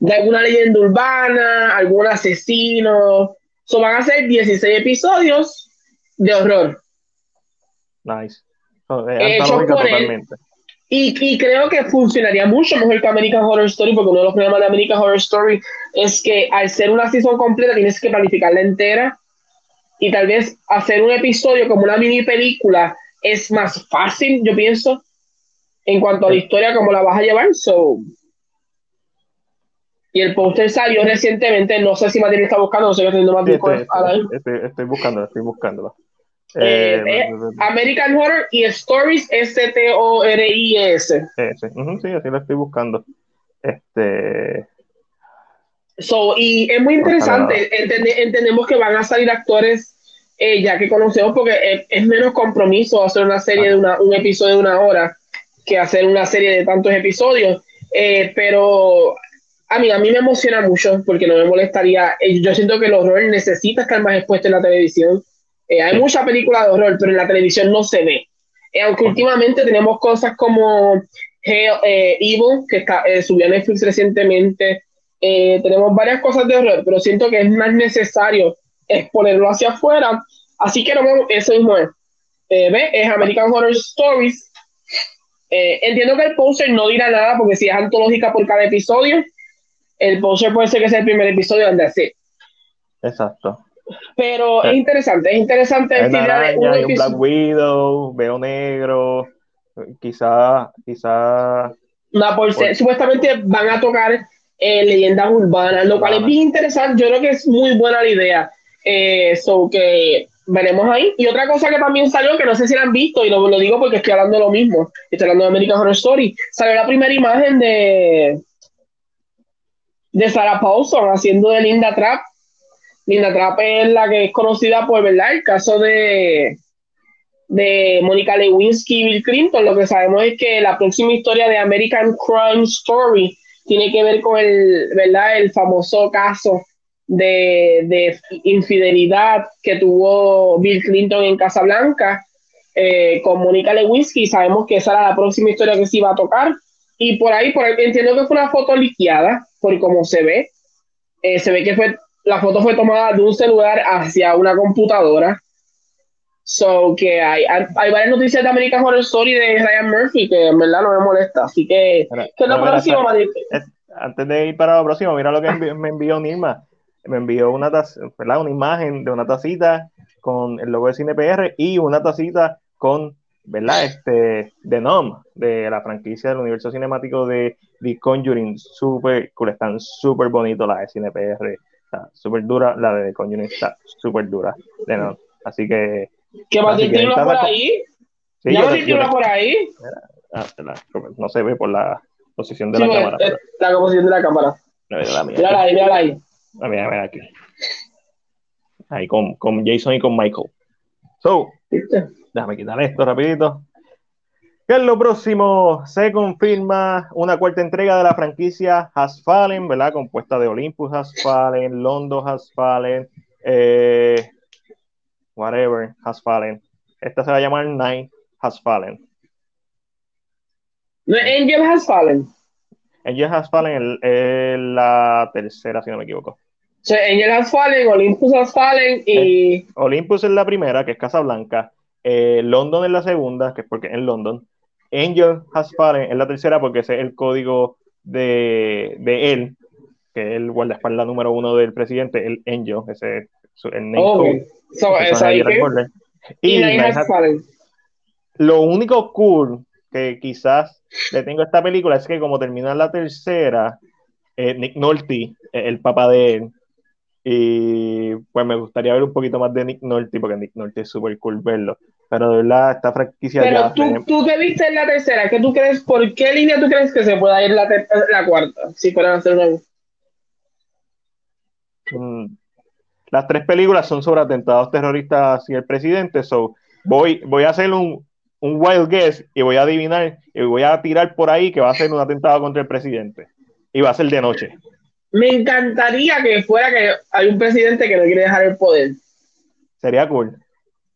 de alguna leyenda urbana, algún asesino. So, van a ser 16 episodios de horror. Nice. Eh, totalmente. Y, creo que funcionaría mucho mejor que American Horror Story, porque uno de los problemas de American Horror Story es que al ser una season completa tienes que planificarla entera y tal vez hacer un episodio como una mini película es más fácil, yo pienso, en cuanto a la historia, cómo la vas a llevar. So. Y el póster salió recientemente, no sé si Matilde está buscando, no sé si más estoy, estoy, estoy, buscando, estoy buscándola. Eh, eh, American Horror y Stories S-T-O-R-I-S. sí, así lo estoy buscando. Este. So, y es muy interesante. entendemos que van a salir actores eh, ya que conocemos, porque es, menos compromiso hacer una serie de una, un episodio de una hora que hacer una serie de tantos episodios. pero a mí, a mí me emociona mucho porque no me molestaría. Yo siento que el horror necesita estar más expuesto en la televisión eh, hay mucha película de horror, pero en la televisión no se ve. Eh, aunque últimamente tenemos cosas como eh, Evil, que está, subió a Netflix recientemente. tenemos varias cosas de horror, pero siento que es más necesario exponerlo hacia afuera. Así que no, eso mismo es. ¿ve? Es American Horror Stories. entiendo que el poster no dirá nada porque si es antológica por cada episodio, el poster puede ser que sea el primer episodio donde así. Exacto. Pero es interesante, es interesante. Hay, un, Black Widow, veo negro, quizá, quizá. supuestamente van a tocar eh, leyendas urbanas, lo cual es bien interesante. Yo creo que es muy buena la idea. Eh, que veremos ahí. Y otra cosa que también salió, que no sé si la han visto, y lo, lo digo porque estoy hablando de lo mismo, estoy hablando de American Horror Story, salió la primera imagen de de Sarah Paulson haciendo de Linda Trap Linda Trapp es la que es conocida por, ¿verdad? El caso de, de Mónica Lewinsky y Bill Clinton. Lo que sabemos es que la próxima historia de American Crime Story tiene que ver con el, ¿verdad? El famoso caso de, de infidelidad que tuvo Bill Clinton en Casablanca eh, con Mónica Lewinsky. Sabemos que esa era la próxima historia que se iba a tocar. Y por ahí, por ahí entiendo que fue una foto liqueada, por cómo se ve. Eh, se ve que fue la foto fue tomada de un celular hacia una computadora. So que hay, hay, varias noticias de American Horror Story de Ryan Murphy que en verdad no me molesta. Así que, ¿qué es lo próximo, Antes de ir para lo próximo, mira lo que me envió Nirma. Me envió una, taza, una imagen de una tacita con el logo de CinePR y una tacita con ¿verdad? Este, de NOM, de la franquicia del universo cinemático de The Conjuring, súper cool, están súper bonitos las de CinePR, está súper dura, la de The Conjuring está súper dura, de NOM. Así que... ¿Qué más por ahí? Sí, ¿Ya yo, por ahí? Ah, no se ve por la posición de la cámara. La posición de la cámara. Mira ahí, mira ahí. Ah, mira, mira aquí. Ahí con, con Jason y con Michael. So, déjame quitar esto rapidito. ¿Qué es lo próximo? Se confirma una cuarta entrega de la franquicia Has Fallen, ¿verdad? Compuesta de Olympus Has Fallen, London Has Fallen, eh, whatever Has Fallen. Esta se va a llamar Night Has Fallen. Angel Has Fallen. Angel Has Fallen es la tercera, si no me equivoco. So, Angel Has Fallen, Olympus Has Fallen y... Eh, Olympus es la primera, que es Casablanca. Eh, London es la segunda, que es porque en London. Angel Has Fallen es la tercera porque ese es el código de, de él, que es el guardaespaldas número uno del presidente, el Angel, ese es el name code. So, y, y Has Fallen. Lo único cool que quizás le tengo a esta película es que como termina la tercera, eh, Nick Nolte, el papá de él, y pues me gustaría ver un poquito más de Nick Nolte, porque Nick Nolte es súper cool verlo. Pero de verdad, esta franquicia. Pero tú, tú te viste en la tercera, ¿qué tú crees? ¿Por qué línea tú crees que se pueda ir la, la cuarta? Si fueran a hacer una. Mm, las tres películas son sobre atentados terroristas y el presidente, so voy, voy a hacer un, un wild guess y voy a adivinar y voy a tirar por ahí que va a ser un atentado contra el presidente. Y va a ser de noche. Me encantaría que fuera que hay un presidente que no quiere dejar el poder. Sería cool.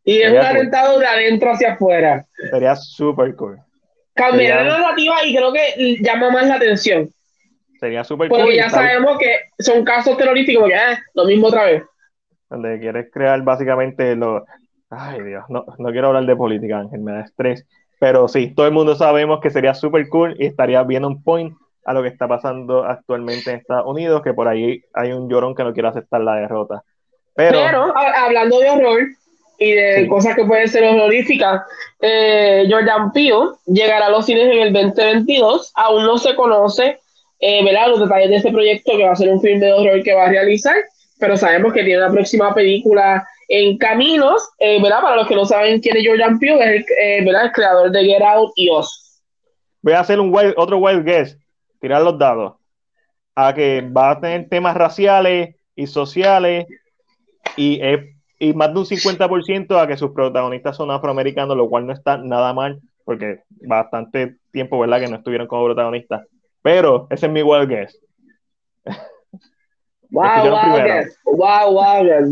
Y es un atentado de adentro hacia afuera. Sería súper cool. Cambiar la narrativa y creo que llama más la atención. Sería súper cool. Porque ya sabemos que son casos terrorísticos, ya es lo mismo otra vez. Donde quieres crear básicamente lo, Ay, Dios, no, no quiero hablar de política, Ángel, me da estrés. Pero sí, todo el mundo sabemos que sería súper cool y estaría bien un point a lo que está pasando actualmente en Estados Unidos, que por ahí hay un llorón que no quiere aceptar la derrota. Pero, hablando de horror y de cosas que pueden ser horroríficas, eh, Jordan Peele llegará a los cines en el 2022. Aún no se conoce eh, los detalles de este proyecto, que va a ser un film de horror que va a realizar, pero sabemos que tiene la próxima película en caminos, eh, ¿verdad? Para los que no saben quién es Jordan Peele, es el, eh, ¿verdad? el creador de Get Out y Oz. Voy a hacer un otro wild guess, tirar los dados, a que va a tener temas raciales y sociales y, y más de un 50% a que sus protagonistas son afroamericanos, lo cual no está nada mal, porque bastante tiempo, ¿verdad? Que no estuvieron como protagonistas. Pero ese es mi wild guess. <laughs> Wow, wow, guess. wow, wow, guess.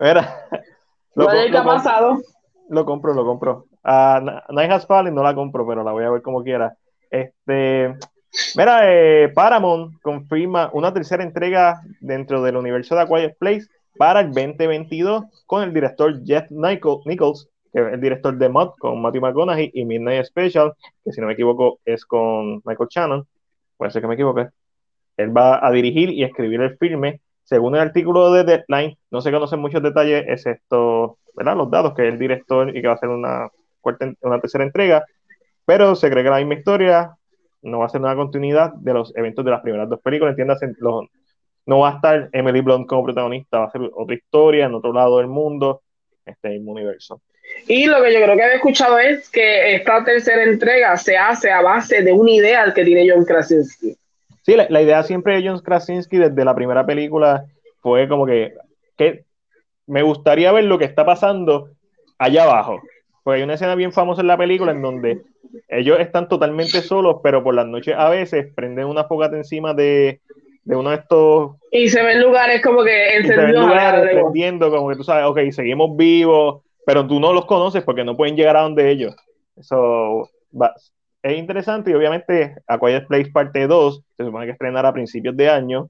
Mira, <laughs> lo, ¿Qué ha pasado? Lo compro, lo compro. Uh, Night Has Fallen no la compro, pero la voy a ver como quiera. Este, mira, eh, Paramount confirma una tercera entrega dentro del universo de Quiet Place para el 2022 con el director Jeff Nichols, que es el director de Mod con Matthew McConaughey y Midnight Special, que si no me equivoco es con Michael Shannon, puede ser que me equivoque. Él va a dirigir y escribir el filme según el artículo de Deadline, no se conocen muchos detalles, excepto ¿verdad? los dados, que es el director y que va a ser una, una tercera entrega, pero se cree que la misma historia no va a ser una continuidad de los eventos de las primeras dos películas, entiéndase, no va a estar Emily Blunt como protagonista, va a ser otra historia en otro lado del mundo, este mismo universo. Y lo que yo creo que he escuchado es que esta tercera entrega se hace a base de una idea que tiene John Krasinski. Sí, la, idea siempre de John Krasinski desde la primera película fue como que, que me gustaría ver lo que está pasando allá abajo. Porque hay una escena bien famosa en la película en donde ellos están totalmente solos, pero por las noches a veces prenden una fogata encima de, uno de estos. Y se ven lugares como que encendidos. lugares prendiendo, como que tú sabes, ok, seguimos vivos, pero tú no los conoces porque no pueden llegar a donde ellos. Eso es interesante y obviamente A Quiet Place parte 2 se supone que estrenará a principios de año.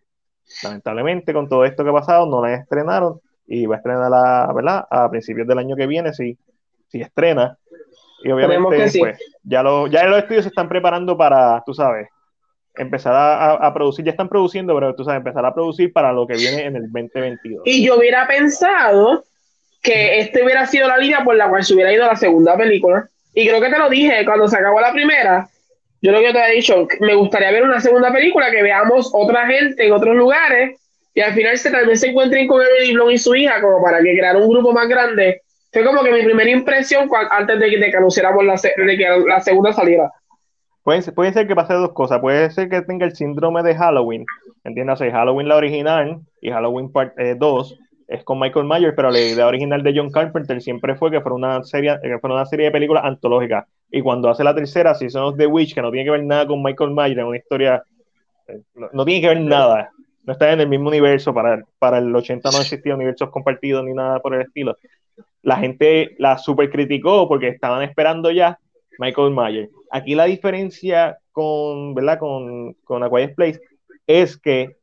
Lamentablemente con todo esto que ha pasado no la estrenaron y va a estrenar ¿verdad? a principios del año que viene si, si estrena. Y obviamente pues, ya, lo, ya los estudios se están preparando para, tú sabes, empezar a, producir, ya están produciendo, pero tú sabes, empezar a producir para lo que viene en el 2022. Y yo hubiera pensado que este hubiera sido la línea por la cual se hubiera ido la segunda película y creo que te lo dije cuando se acabó la primera, yo lo que te he dicho, me gustaría ver una segunda película que veamos otra gente en otros lugares y al final se también se encuentren con Emily Blunt y su hija como para que crear un grupo más grande. Fue como que mi primera impresión antes de, que anunciáramos la, de que la segunda saliera. Puede, puede ser que pase dos cosas. Puede ser que tenga el síndrome de Halloween. Entiéndase, Halloween la original y Halloween Part 2 eh, es con Michael Myers, pero la idea original de John Carpenter siempre fue que fuera una serie, que fuera una serie de películas antológicas. Y cuando hace la tercera, si son The Witch, que no tiene que ver nada con Michael Myers, es una historia, eh, no, tiene que ver nada, no está en el mismo universo, para, para el 80 no existía universos compartidos ni nada por el estilo. La gente la super criticó porque estaban esperando ya Michael Myers. Aquí la diferencia con, ¿verdad? Con, con A Place es que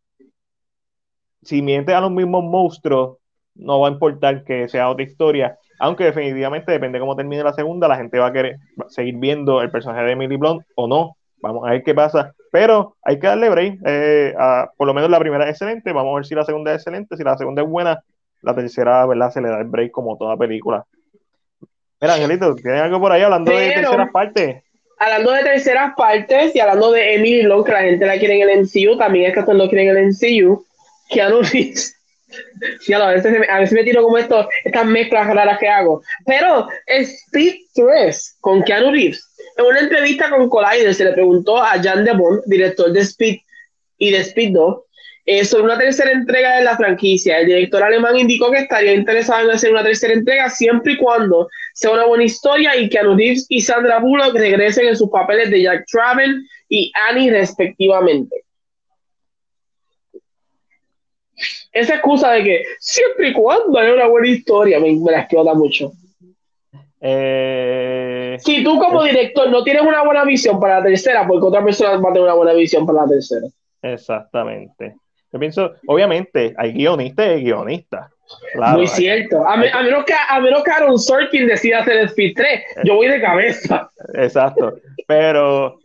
si miente a los mismos monstruos, no va a importar que sea otra historia, aunque definitivamente depende cómo termine la segunda, la gente va a querer seguir viendo el personaje de Emily Blunt o no. Vamos a ver qué pasa. Pero hay que darle break. Eh, por lo menos la primera es excelente. Vamos a ver si la segunda es excelente. Si la segunda es buena, la tercera, ¿verdad? Se le da el break como toda película. Mira, Angelito, ¿tienes algo por ahí hablando de terceras partes? Hablando de terceras partes y hablando de Emily Blunt, que la gente la quiere en el MCU, también es que lo quieren en el MCU. Keanu Reeves <laughs> Sí, a veces, a veces me tiro como esto, estas mezclas raras que hago. Pero Speed 3 con Keanu Reeves. En una entrevista con Collider se le preguntó a Jan de Bond, director de Speed y de Speed 2, eh, sobre una tercera entrega de la franquicia. El director alemán indicó que estaría interesado en hacer una tercera entrega siempre y cuando sea una buena historia y Keanu Reeves y Sandra Bullock regresen en sus papeles de Jack Traven y Annie respectivamente. esa excusa de que siempre y cuando hay una buena historia me, me la explota mucho. Eh, si tú como director no tienes una buena visión para la tercera, porque otra persona va a tener una buena visión para la tercera. Exactamente. Yo pienso, obviamente, hay guionistas y guionistas. Muy cierto. A, menos que, a menos que Aaron Sorkin decida hacer el Speed 3, yo voy de cabeza. Exacto. Pero,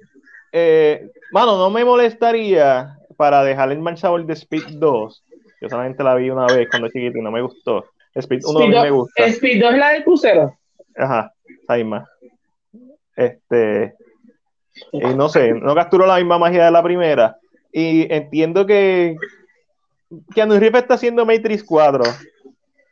eh, mano, no me molestaría para dejar el marchador de Speed 2 yo solamente la vi una vez cuando chiquito y no me gustó. Speed 1 me gusta. Speed 2 es la del crucero. Ajá, ahí más. Este. Y no sé, no capturó la misma magia de la primera. Y entiendo que Keanu Reeves está haciendo Matrix 4.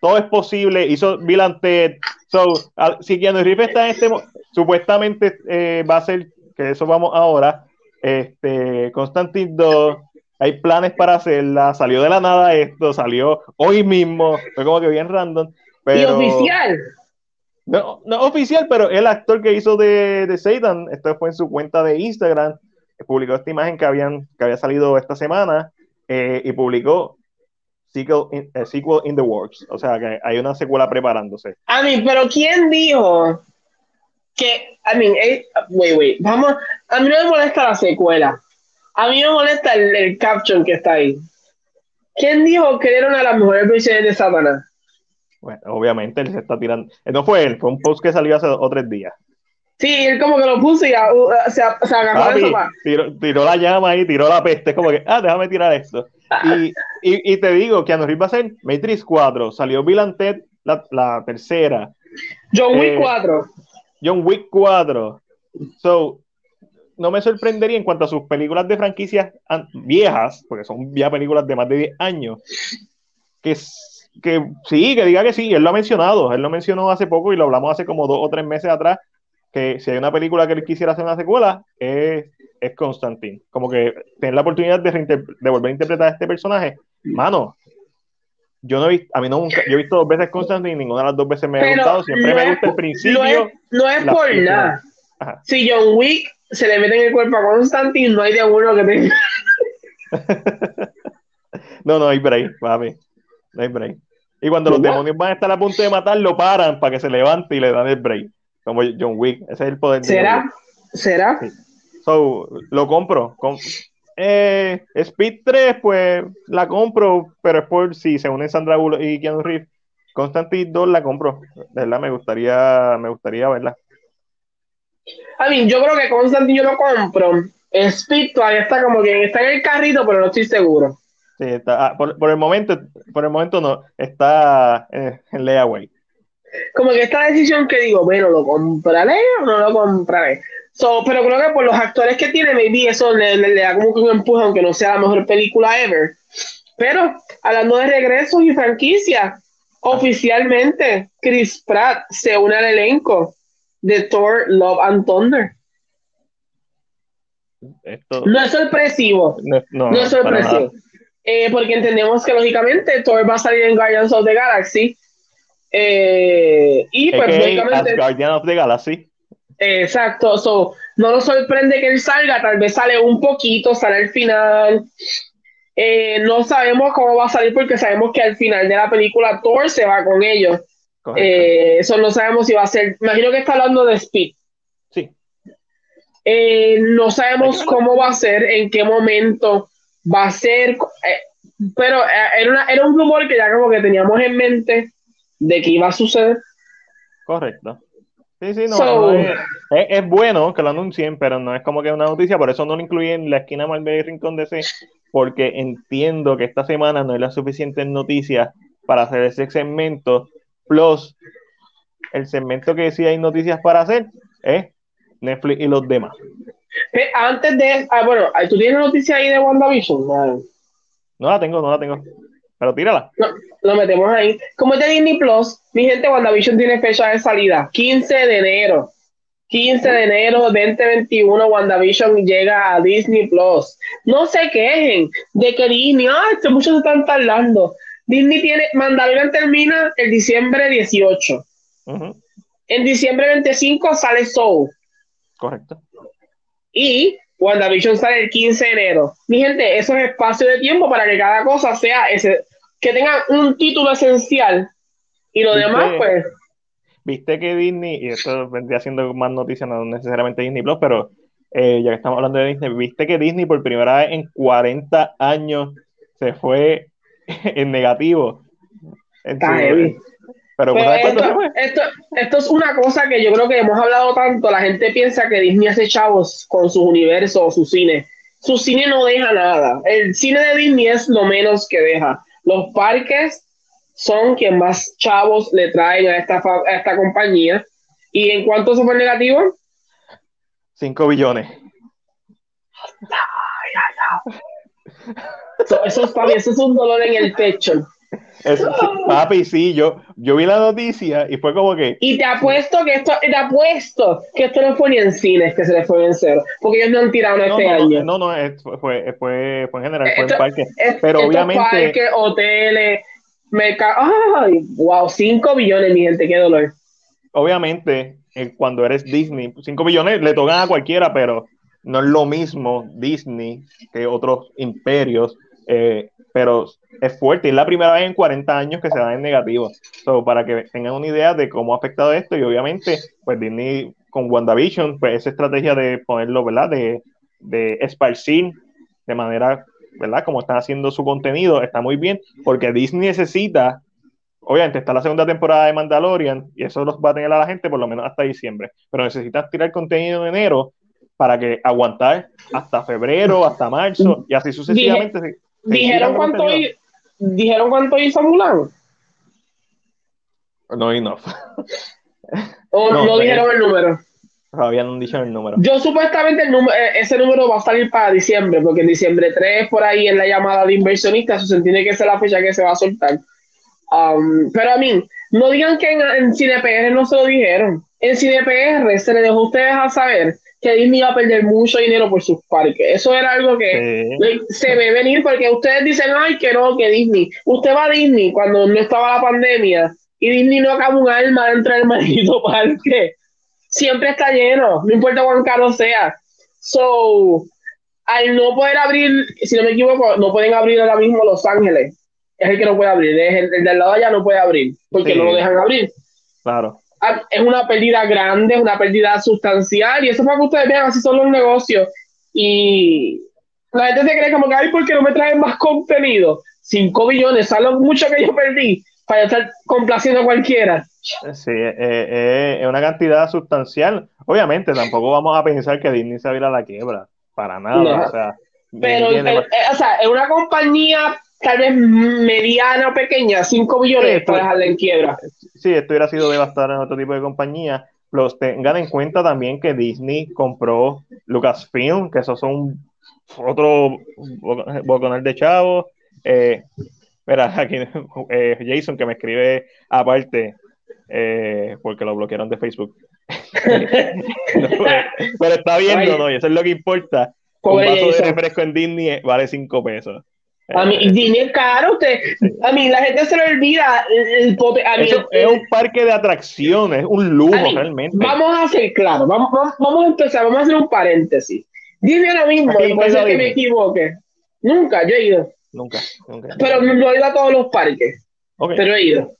Todo es posible. Hizo Bill Ted. So, si Keanu Reeves está en este. Supuestamente eh, va a ser. Que eso vamos ahora. Este. Constantine 2 hay planes para hacerla, salió de la nada esto, salió hoy mismo, fue como que bien random. Pero... ¿Y oficial? No, no oficial, pero el actor que hizo de, de Satan, esto fue en su cuenta de Instagram, publicó esta imagen que, habían, que había salido esta semana eh, y publicó sequel in, eh, sequel in the works, o sea que hay una secuela preparándose. A mí, pero ¿quién dijo que, I mean, eh, wait, wait, vamos, a mí no me molesta la secuela, a mí me molesta el, caption que está ahí. ¿Quién dijo que era una de las mejores versiones de Satanás? Bueno, obviamente él se está tirando. Eh, no fue él, fue un post que salió hace dos o tres días. Sí, él como que lo puso y uh, se, se agarró de tiró, tiró, la llama ahí, tiró la peste. Es como que, ah, déjame tirar esto. Ah. Y, y, y, te digo que Reeves va a ser Matrix 4. Salió Bill Ted, la, la, tercera. John Wick 4. Eh, John Wick 4. So, no me sorprendería en cuanto a sus películas de franquicias viejas, porque son ya películas de más de 10 años, que, que sí, que diga que sí, él lo ha mencionado, él lo mencionó hace poco y lo hablamos hace como dos o tres meses atrás, que si hay una película que él quisiera hacer una secuela, es, es Constantine. Como que tener la oportunidad de, de volver a interpretar a este personaje, mano, yo no he visto, a mí nunca, yo he visto dos veces Constantine y ninguna de las dos veces me ha gustado, siempre me gusta el principio. No es, por nada. Si John Wick se le mete en el cuerpo a Constantine, no hay de uno que tenga. <laughs> no, no hay break, papi. No hay break. Y cuando los demonios van a estar a punto de matar, lo paran para que se levante y le dan el break. Como John Wick. Ese es el poder ¿Será? ¿Será? So, lo compro. eh, Speed 3, pues la compro, pero es por si se unen Sandra Bullock y Keanu Reeves. Constantine 2 la compro. De verdad, me gustaría, me gustaría verla. A mí, yo creo que Constantine yo lo compro. Speed todavía está como que está en el carrito, pero no estoy seguro. Sí, está, ah, por, el momento, por el momento no, está en, layaway. Como que esta decisión que digo, bueno, ¿lo compraré o no lo compraré? So, pero creo que por los actores que tiene, maybe eso le, le, da como que un empuje, aunque no sea la mejor película ever. Pero hablando de regresos y franquicia, oficialmente Chris Pratt se une al elenco de Thor Love and Thunder. no es sorpresivo. No, es sorpresivo. Eh, porque entendemos que lógicamente Thor va a salir en Guardians of the Galaxy. Eh, y pues lógicamente. Guardians of the Galaxy. exacto. So, no nos sorprende que él salga, tal vez sale un poquito, sale al final. Eh, no sabemos cómo va a salir porque sabemos que al final de la película Thor se va con ellos. Eh, eso no sabemos si va a ser. Imagino que está hablando de Speed. Sí. Eh, no sabemos cómo va a ser, en qué momento va a ser. pero era, era un rumor que ya como que teníamos en mente de que iba a suceder. Correcto. Sí, sí, no, es, bueno que lo anuncien, pero no es como que una noticia, por eso no lo incluí en la esquina Marvel y Rincón de C, porque entiendo que esta semana no hay las suficientes noticias para hacer ese segmento, plus el segmento que sí hay noticias para hacer es Netflix y los demás. Antes de, ah, bueno, ¿tú tienes noticia ahí de WandaVision? No la tengo, no la tengo. Pero tírala. No, lo metemos ahí. Como es de Disney Plus, mi gente, WandaVision tiene fecha de salida, 15 de enero. 15 de enero 2021, WandaVision llega a Disney Plus. No se quejen de que Disney, ay, que muchos están tardando. Disney tiene, Mandalorian termina el diciembre 18. En diciembre 25 sale Soul. Correcto. Y WandaVision sale el 15 de enero. Mi gente, eso es espacio de tiempo para que cada cosa sea ese, que tenga un título esencial y lo demás, pues viste que Disney, y esto vendría siendo más noticia, no necesariamente Disney Plus, pero eh, ya que estamos hablando de Disney, viste que Disney por primera vez en 40 años se fue <laughs> en negativo. pero, esto, esto, es una cosa que yo creo que hemos hablado tanto, la gente piensa que Disney hace chavos con sus universos o su cine. Su cine no deja nada. El cine de Disney es lo menos que deja. Los parques son quien más chavos le traen a esta, a esta compañía. ¿Y en cuánto se fue negativo? 5 billones. Eso, eso, es, eso es un dolor en el pecho. Papi, sí, yo, yo vi la noticia y fue como que. Y te apuesto que esto, te apuesto que esto no fue ni en cines que se le fue en cero, porque ellos no han tirado este año. No, no, fue, fue, fue, en general, fue en parque. pero obviamente. Parques, hoteles, ¡Ay! ¡Wow! 5 billones, mi gente, qué dolor. Obviamente, eh, cuando eres Disney, 5 billones le tocan a cualquiera, pero no es lo mismo Disney que otros imperios, eh, pero es fuerte. Es la primera vez en 40 años que se da en negativo. para que tengan una idea de cómo ha afectado esto, y obviamente, pues Disney con WandaVision, pues esa estrategia de ponerlo, ¿verdad? De, de esparcir de manera ¿verdad? Como están haciendo su contenido, está muy bien, porque Disney necesita, obviamente está la segunda temporada de Mandalorian, y eso los va a tener a la gente por lo menos hasta diciembre, pero necesitas tirar contenido en enero para que aguantar hasta febrero, hasta marzo, y así sucesivamente. ¿Dijeron, cuánto ¿Dijeron cuánto hizo Mulan? No enough. ¿O no, dijeron el número? Todavía no han dicho el número. Yo supuestamente el número, eh, ese número va a salir para diciembre, porque en diciembre 3 por ahí en la llamada de inversionistas, eso se tiene que ser la fecha que se va a soltar. Um, pero a mí, no digan que en, CinePR no se lo dijeron. En CinePR se le dejó a ustedes a saber que Disney iba a perder mucho dinero por sus parques. Eso era algo que se ve venir porque ustedes dicen, ay, que no, que Disney. Usted va a Disney cuando no estaba la pandemia y Disney no acaba un alma dentro del <laughs> maldito parque siempre está lleno, no importa cuán caro sea. So, al no poder abrir, si no me equivoco, no pueden abrir ahora mismo Los Ángeles. Es el que no puede abrir, el, el del lado allá no puede abrir, porque no lo dejan abrir. Claro. Ah, es una pérdida grande, es una pérdida sustancial, y eso para que ustedes vean, así son los negocios. Y la gente se cree como que, ay, ¿por qué no me traen más contenido? 5 billones, ¿sabes lo mucho que yo perdí? para estar complaciendo a cualquiera. Sí, eh, eh, es una cantidad sustancial. Obviamente, tampoco vamos a pensar que Disney se va a ir a la quiebra, para nada. O sea, pero, eh, o sea, es una compañía tal vez mediana o pequeña, 5 billones para dejarla en quiebra. Sí, esto hubiera sido devastar en otro tipo de compañía. Los tengan en cuenta también que Disney compró Lucasfilm, que esos son otro boconal de chavos. Eh, mira, <laughs> aquí eh, Jason que me escribe aparte, eh, porque lo bloquearon de Facebook. <laughs> pero, está viendo, ¿no? Y eso es lo que importa. un vaso de refresco en Disney vale 5 pesos. A mí, Disney es caro, usted. A mí, la gente se le olvida el, es un parque de atracciones, un lujo realmente. Vamos a ser claros, vamos, vamos, a empezar, vamos a hacer un paréntesis. Dime ahora mismo, y puede ser que me equivoque. Nunca, yo he ido. Nunca, nunca. Pero no he ido a todos los parques. Pero he ido.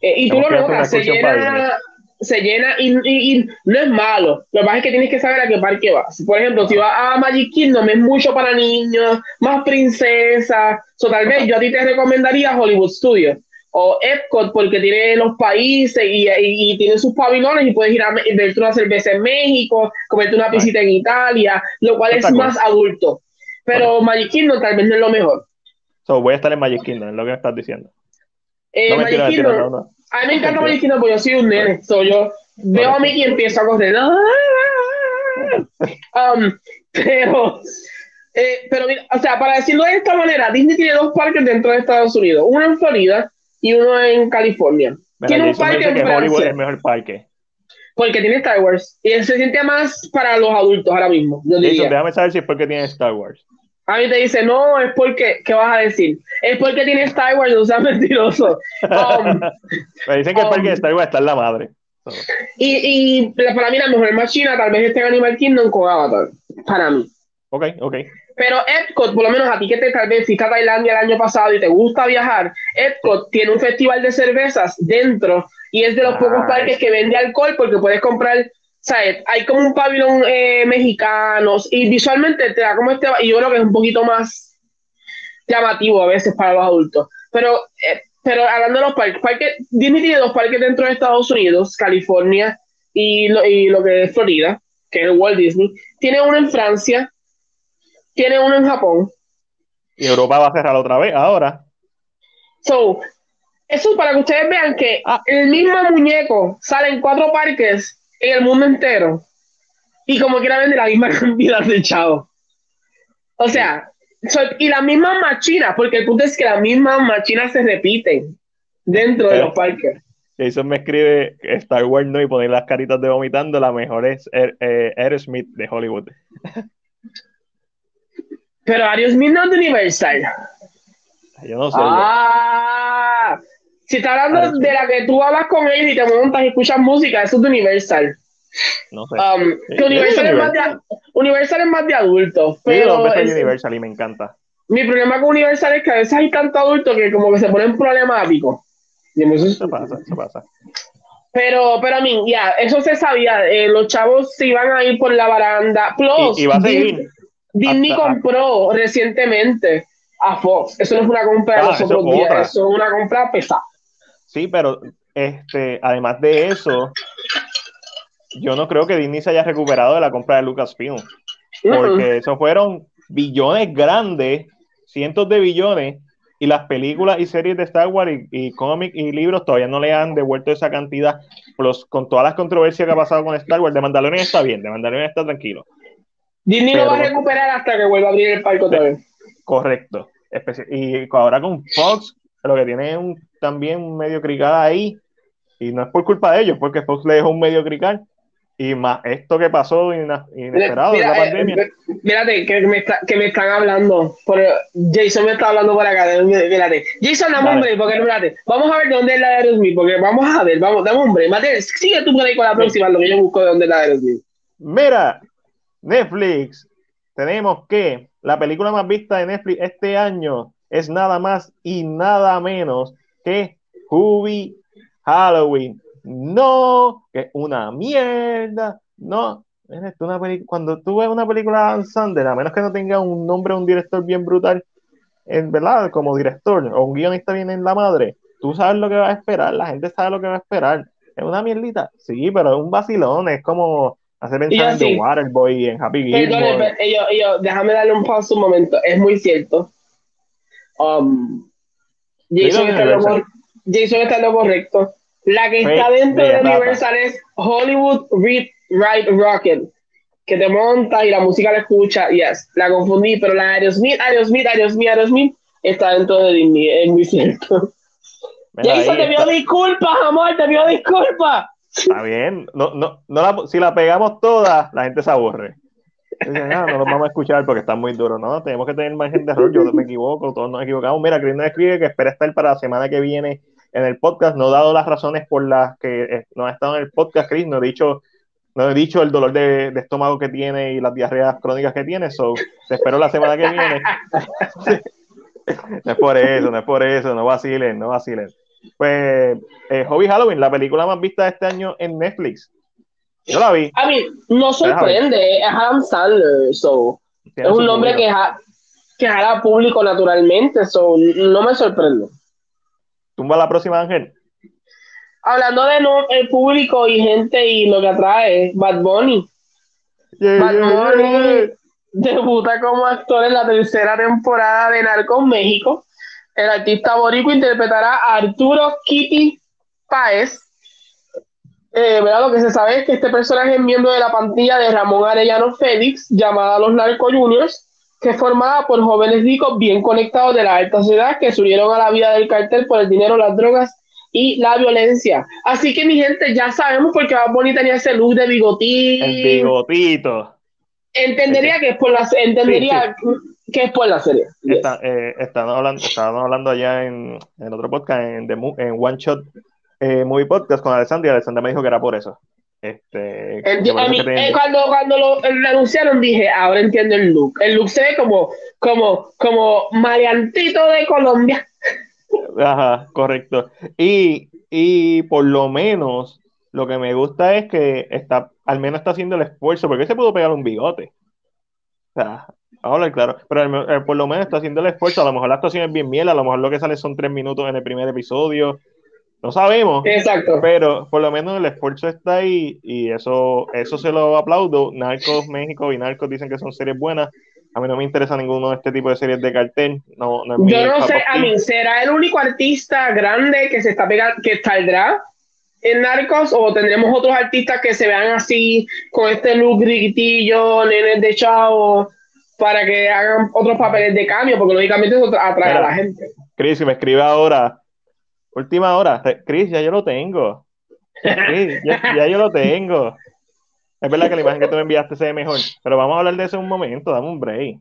Eh, y tú lo notas, se llena, se llena y, y, no es malo. Lo que pasa es que tienes que saber a qué parque vas. Por ejemplo, si vas a Magic Kingdom es mucho para niños, más princesas. O tal vez yo a ti te recomendaría Hollywood Studios o Epcot porque tiene los países y, y, tiene sus pavilones y puedes ir a verte una cerveza en México, comerte una visita en Italia, lo cual es más adulto. Pero Magic Kingdom tal vez no es lo mejor. So, voy a estar en Magic Kingdom, es lo que estás diciendo. Eh, Magic Kingdom, a mí me <laughs> encanta Magic Kingdom porque yo soy un nene. So, yo veo a Mickey y empiezo a correr. <laughs> Um, pero, eh, pero o sea, para decirlo de esta manera, Disney tiene dos parques dentro de Estados Unidos. Uno en Florida y uno en California. tiene un parque en Hollywood es el mejor parque. Porque tiene Star Wars. Y se siente más para los adultos ahora mismo. Yo diría. déjame saber si es porque tiene Star Wars. A mí te dice, no, es porque, ¿qué vas a decir? Es porque tiene Star Wars, no seas <laughs> mentiroso. Um, <laughs> Me dicen que el parque de um, Star Wars está en la madre. Y, y para mí la mejor máquina tal vez esté en Animal Kingdom con Avatar. Para mí. Ok, ok. Pero Epcot, por lo menos a ti que te tal vez fuiste a Tailandia el año pasado y te gusta viajar, Epcot tiene un festival de cervezas dentro y es de los pocos parques que vende alcohol porque puedes comprar, ¿sabes? Hay como un pabellón eh, mexicano y visualmente te da como este, y yo creo que es un poquito más llamativo a veces para los adultos. Pero, eh, pero hablando de los parques, parques, Disney tiene dos parques dentro de Estados Unidos, California y lo, y lo que es Florida, que es el Walt Disney. Tiene uno en Francia tiene uno en Japón. Y Europa va a cerrar otra vez ahora. So, eso es para que ustedes vean que ah. el mismo muñeco sale en cuatro parques en el mundo entero. Y como quiera vender la misma <laughs> cantidad de chavo. O sea, y las mismas machinas, porque el punto es que las mismas machinas se repiten dentro de los parques. Eso me escribe Star Wars no y poner las caritas de vomitando, la mejor es eh, Aerosmith de Hollywood. Pero Aerosmith no es de Universal. Yo no sé. Ah, si estás hablando de la que tú hablas con ellos y te montas y escuchas música, eso es de Universal. No sé. Um, que Universal, es más de, Universal es más de adultos. Pero es, Universal y me encanta. Mi problema con Universal es que a veces hay tanto adulto que como que se ponen problemáticos. Eso pasa, eso pasa. Pero, pero a mí, ya, eso se sabía. Eh, los chavos se iban a ir por la baranda. Plus, y, va a seguir. Disney compró recientemente a Fox. Eso no es una compra de ah, los otros días, eso es una compra pesada. Sí, pero este, además de eso, yo no creo que Disney se haya recuperado de la compra de Lucasfilm. Porque eso fueron billones grandes, cientos de billones, y las películas y series de Star Wars y, cómics y libros todavía no le han devuelto esa cantidad. con todas las controversias que ha pasado con Star Wars, de Mandalorian está bien, de Mandalorian está tranquilo. Disney lo va a recuperar hasta que vuelva a abrir el parque otra vez. Correcto. Y ahora con Fox, lo que tiene un, también un medio crical ahí, y no es por culpa de ellos, porque Fox le dejó un medio crical, y más esto que pasó inesperado la eh, pandemia. mírate, que me, que me están hablando. Por, Jason me está hablando por acá. Mírate. Jason, dame hombre, porque mírate. Vamos a ver dónde es la de Aerosmith, porque vamos a ver, vamos, dame hombre. Mate, sigue tú por ahí con la próxima, lo que yo busco de dónde es la de Aerosmith. Mira, Netflix, tenemos que la película más vista de Netflix este año es nada más y nada menos que Hubie Halloween. No, que es una mierda. No, una cuando tú ves una película de Sander, a menos que no tenga un nombre o un director bien brutal, en verdad, como director o un guionista bien en la madre, tú sabes lo que va a esperar, la gente sabe lo que va a esperar. Es una mierdita, sí, pero es un vacilón, es como Hace pensar en The Waterboy y en Happy Gilmore. Perdón, déjame darle un paso un momento. Es muy cierto. Um, Jason, está en lo, correcto. La que está dentro de Universal es Hollywood Read Right Rocket, que te monta y la música la escucha. Yes, la confundí, pero la Aerosmith, Aerosmith, Aerosmith, Aerosmith está dentro de Disney, es muy cierto. Jason, te pido disculpas, amor, te pido disculpas. Está bien, no, no, no la, si la pegamos todas, la gente se aburre. Ah, no, nos vamos a escuchar porque está muy duro, ¿no? Tenemos que tener margen de error, yo me equivoco, todos nos equivocamos. Mira, Chris nos escribe que espera estar para la semana que viene en el podcast, no he dado las razones por las que eh, no ha estado en el podcast, Chris, no he dicho, no he dicho el dolor de, estómago que tiene y las diarreas crónicas que tiene, so te espero la semana que viene. <laughs> no es por eso, no es por eso, no vacilen, no vacilen. Pues, eh, Hobby Halloween, la película más vista de este año en Netflix. Yo la vi. A mí, no sorprende, es Adam Sandler, so. Es un nombre que, que jala público naturalmente, so, no me sorprende. ¿Tumba la próxima, Ángel? Hablando de no, el público y gente y lo que atrae, Bad Bunny. Bad Bunny debuta como actor en la tercera temporada de Narcos México. El artista borico interpretará a Arturo Kitty Páez, eh, Lo que se sabe es que este personaje es miembro de la pandilla de Ramón Arellano Félix, llamada Los Narco Juniors, que es formada por jóvenes ricos bien conectados de la alta sociedad que se unieron a la vida del cartel por el dinero, las drogas y la violencia. Así que mi gente, ya sabemos por qué Bad tenía ese look de bigotito. El bigotito. Entendería que es por la entendería que es por la serie. Está, eh, estábamos, hablando, estábamos hablando allá en, en otro podcast, en, en One Shot eh, Movie Podcast con Alessandra y Alessandra me dijo que era por eso. Este, eh, cuando cuando lo, anunciaron dije, ahora entiendo el look. El look se ve como, como, como maleantito de Colombia. Ajá, correcto. Y, y por lo menos lo que me gusta es que está, al menos está haciendo el esfuerzo, porque se pudo pegar un bigote. O sea, vamos claro, pero eh, por lo menos está haciendo el esfuerzo. A lo mejor la actuación es bien miel, a lo mejor lo que sale son tres minutos en el primer episodio. No sabemos. Exacto. Pero por lo menos el esfuerzo está ahí y eso, eso se lo aplaudo. Narcos México y Narcos dicen que son series buenas. A mí no me interesa ninguno de este tipo de series de cartel. No, no Yo no sé, a mí, ¿será el único artista grande que se está pegando, que saldrá en Narcos o tendremos otros artistas que se vean así, con este look gritillo, nenes de chavo, para que hagan otros papeles de cambio? Porque lógicamente eso atrae a la gente. Chris, si me escribe ahora, Última hora. Chris, ya yo lo tengo. Ya, yo lo tengo. Es verdad que la imagen que tú me enviaste se ve mejor, pero vamos a hablar de eso un momento, dame un break.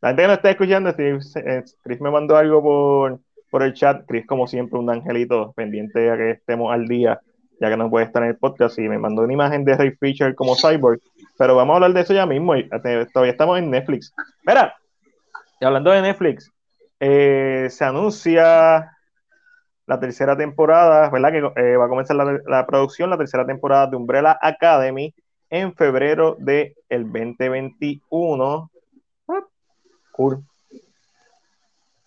La gente que no está escuchando, eh, Chris me mandó algo por, por el chat. Chris, como siempre, un angelito pendiente a que estemos al día, ya que no puede estar en el podcast. Y me mandó una imagen de Ray Fisher como cyborg. Pero vamos a hablar de eso ya mismo. Eh, todavía estamos en Netflix. Mira, y hablando de Netflix, eh, se anuncia la tercera temporada, ¿verdad? Que eh, va a comenzar la, producción, la tercera temporada de Umbrella Academy en febrero del el 2021. Ah, cool.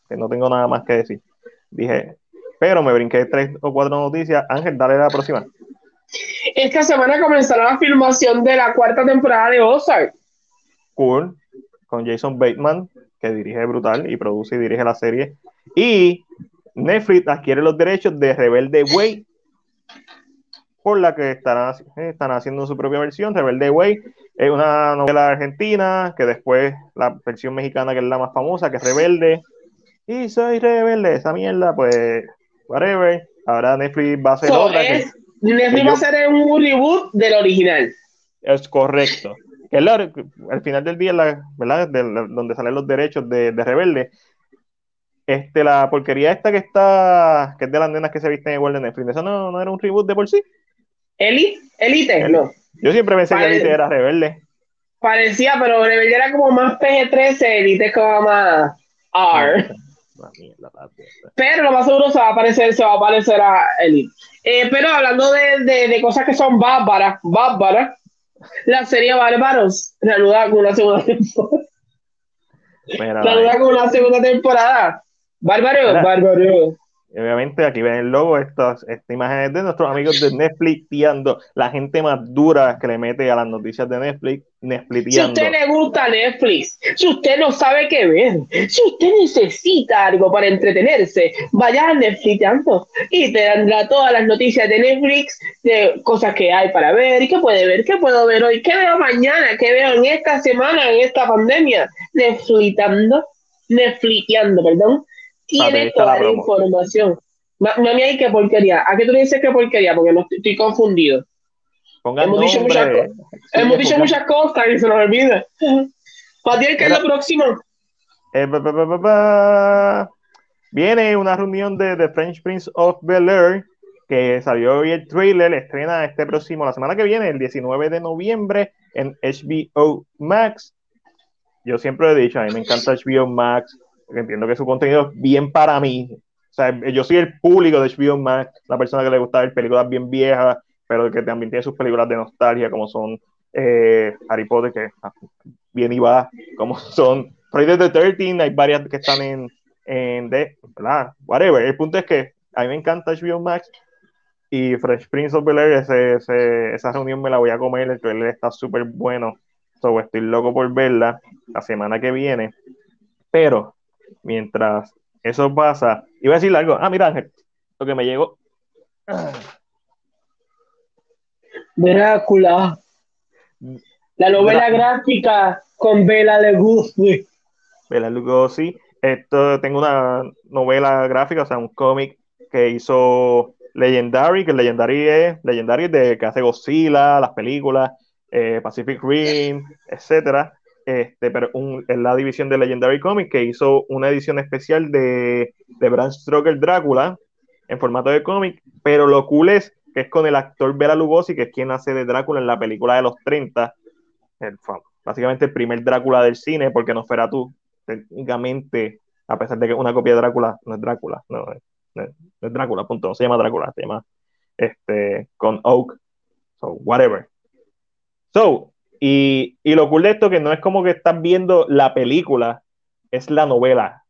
Que no tengo nada más que decir. Dije, pero me brinqué tres o cuatro noticias. Ángel, dale la próxima. Esta semana comenzará la filmación de la cuarta temporada de Ozark. Cool. Con Jason Bateman, que dirige brutal y produce y dirige la serie. Y Netflix adquiere los derechos de Rebelde Way, por la que estarán, están haciendo su propia versión. Rebelde Way es una novela argentina, que después la versión mexicana, que es la más famosa, que es Rebelde. Y soy rebelde, esa mierda, pues, whatever. Ahora Netflix va a hacer otra. Netflix va a hacer un reboot del original. Es correcto. al final del día, la, ¿verdad? donde salen los derechos de, de Rebelde, este, la porquería esta que está, que es de las nenas que se visten igual de Netflix, ¿eso no, no era un reboot de por sí? ¿Elite? ¿Elite? No. Yo siempre pensé que Elite era rebelde. Parecía, pero rebelde era como más PG-13, Elite es como más R. Pero lo más seguro se va a parecer, se va a parecer a Elite. Eh, pero hablando de, de, de, cosas que son bárbaras, bárbaras, la serie Bárbaros reanuda con una segunda temporada. Reanuda con una segunda temporada. Bárbaro, bárbaro. obviamente aquí ven el logo, estas, esta imagen de nuestros amigos de Netflix tiando, la gente más dura que le mete a las noticias de Netflix, Netflix Si usted le gusta Netflix, si usted no sabe qué ver, si usted necesita algo para entretenerse, vaya a Netflix y te dará todas las noticias de Netflix, de cosas que hay para ver, y qué puede ver, qué puedo ver hoy, qué veo mañana, qué veo en esta semana, en esta pandemia, Netflixando, Netflixando, perdón tiene toda la, información. Mami, hay qué porquería. ¿A qué tú dices qué porquería? Porque no estoy, confundido. hemos dicho, muchas, hemos dicho muchas cosas y se nos olvida. <laughs> Patiel, ¿qué es lo próximo? Eh, Viene una reunión de The French Prince of Bel Air que salió hoy el trailer, estrena este próximo, la semana que viene, el 19 de noviembre, en HBO Max. Yo siempre he dicho, a mí me encanta HBO Max, entiendo que su contenido es bien para mí. O sea, yo soy el público de HBO Max, la persona que le gusta ver películas bien viejas, pero que también tiene sus películas de nostalgia, como son eh, Harry Potter, que ah, bien y va, como son Friday the 13, hay varias que están en, en de, ¿verdad? Whatever. El punto es que a mí me encanta HBO Max y Fresh Prince of Bel Air, esa reunión me la voy a comer, el trailer está súper bueno, so, estoy loco por verla la semana que viene, pero mientras eso pasa, iba a decir algo. Ah, mira, Ángel, lo que me llegó. Drácula. La novela gráfica con Bela Lugosi. Bela Lugosi. Esto, tengo una novela gráfica, o sea, un cómic que hizo Legendary, que Legendary es Legendary de que hace Godzilla, las películas, eh, Pacific Rim, etcétera. Este, pero en la división de Legendary Comics que hizo una edición especial de, de Bram Stoker Drácula en formato de cómic, pero lo cool es que es con el actor Bela Lugosi, que es quien hace de Drácula en la película de los 30, básicamente el primer Drácula del cine, porque no fuera tú, técnicamente, a pesar de que una copia de Drácula no es Drácula, no, es Drácula, punto, no se llama Drácula, se llama este, con Oak, so whatever. So, y, y, lo cool de esto que no es como que estás viendo la película, es la novela.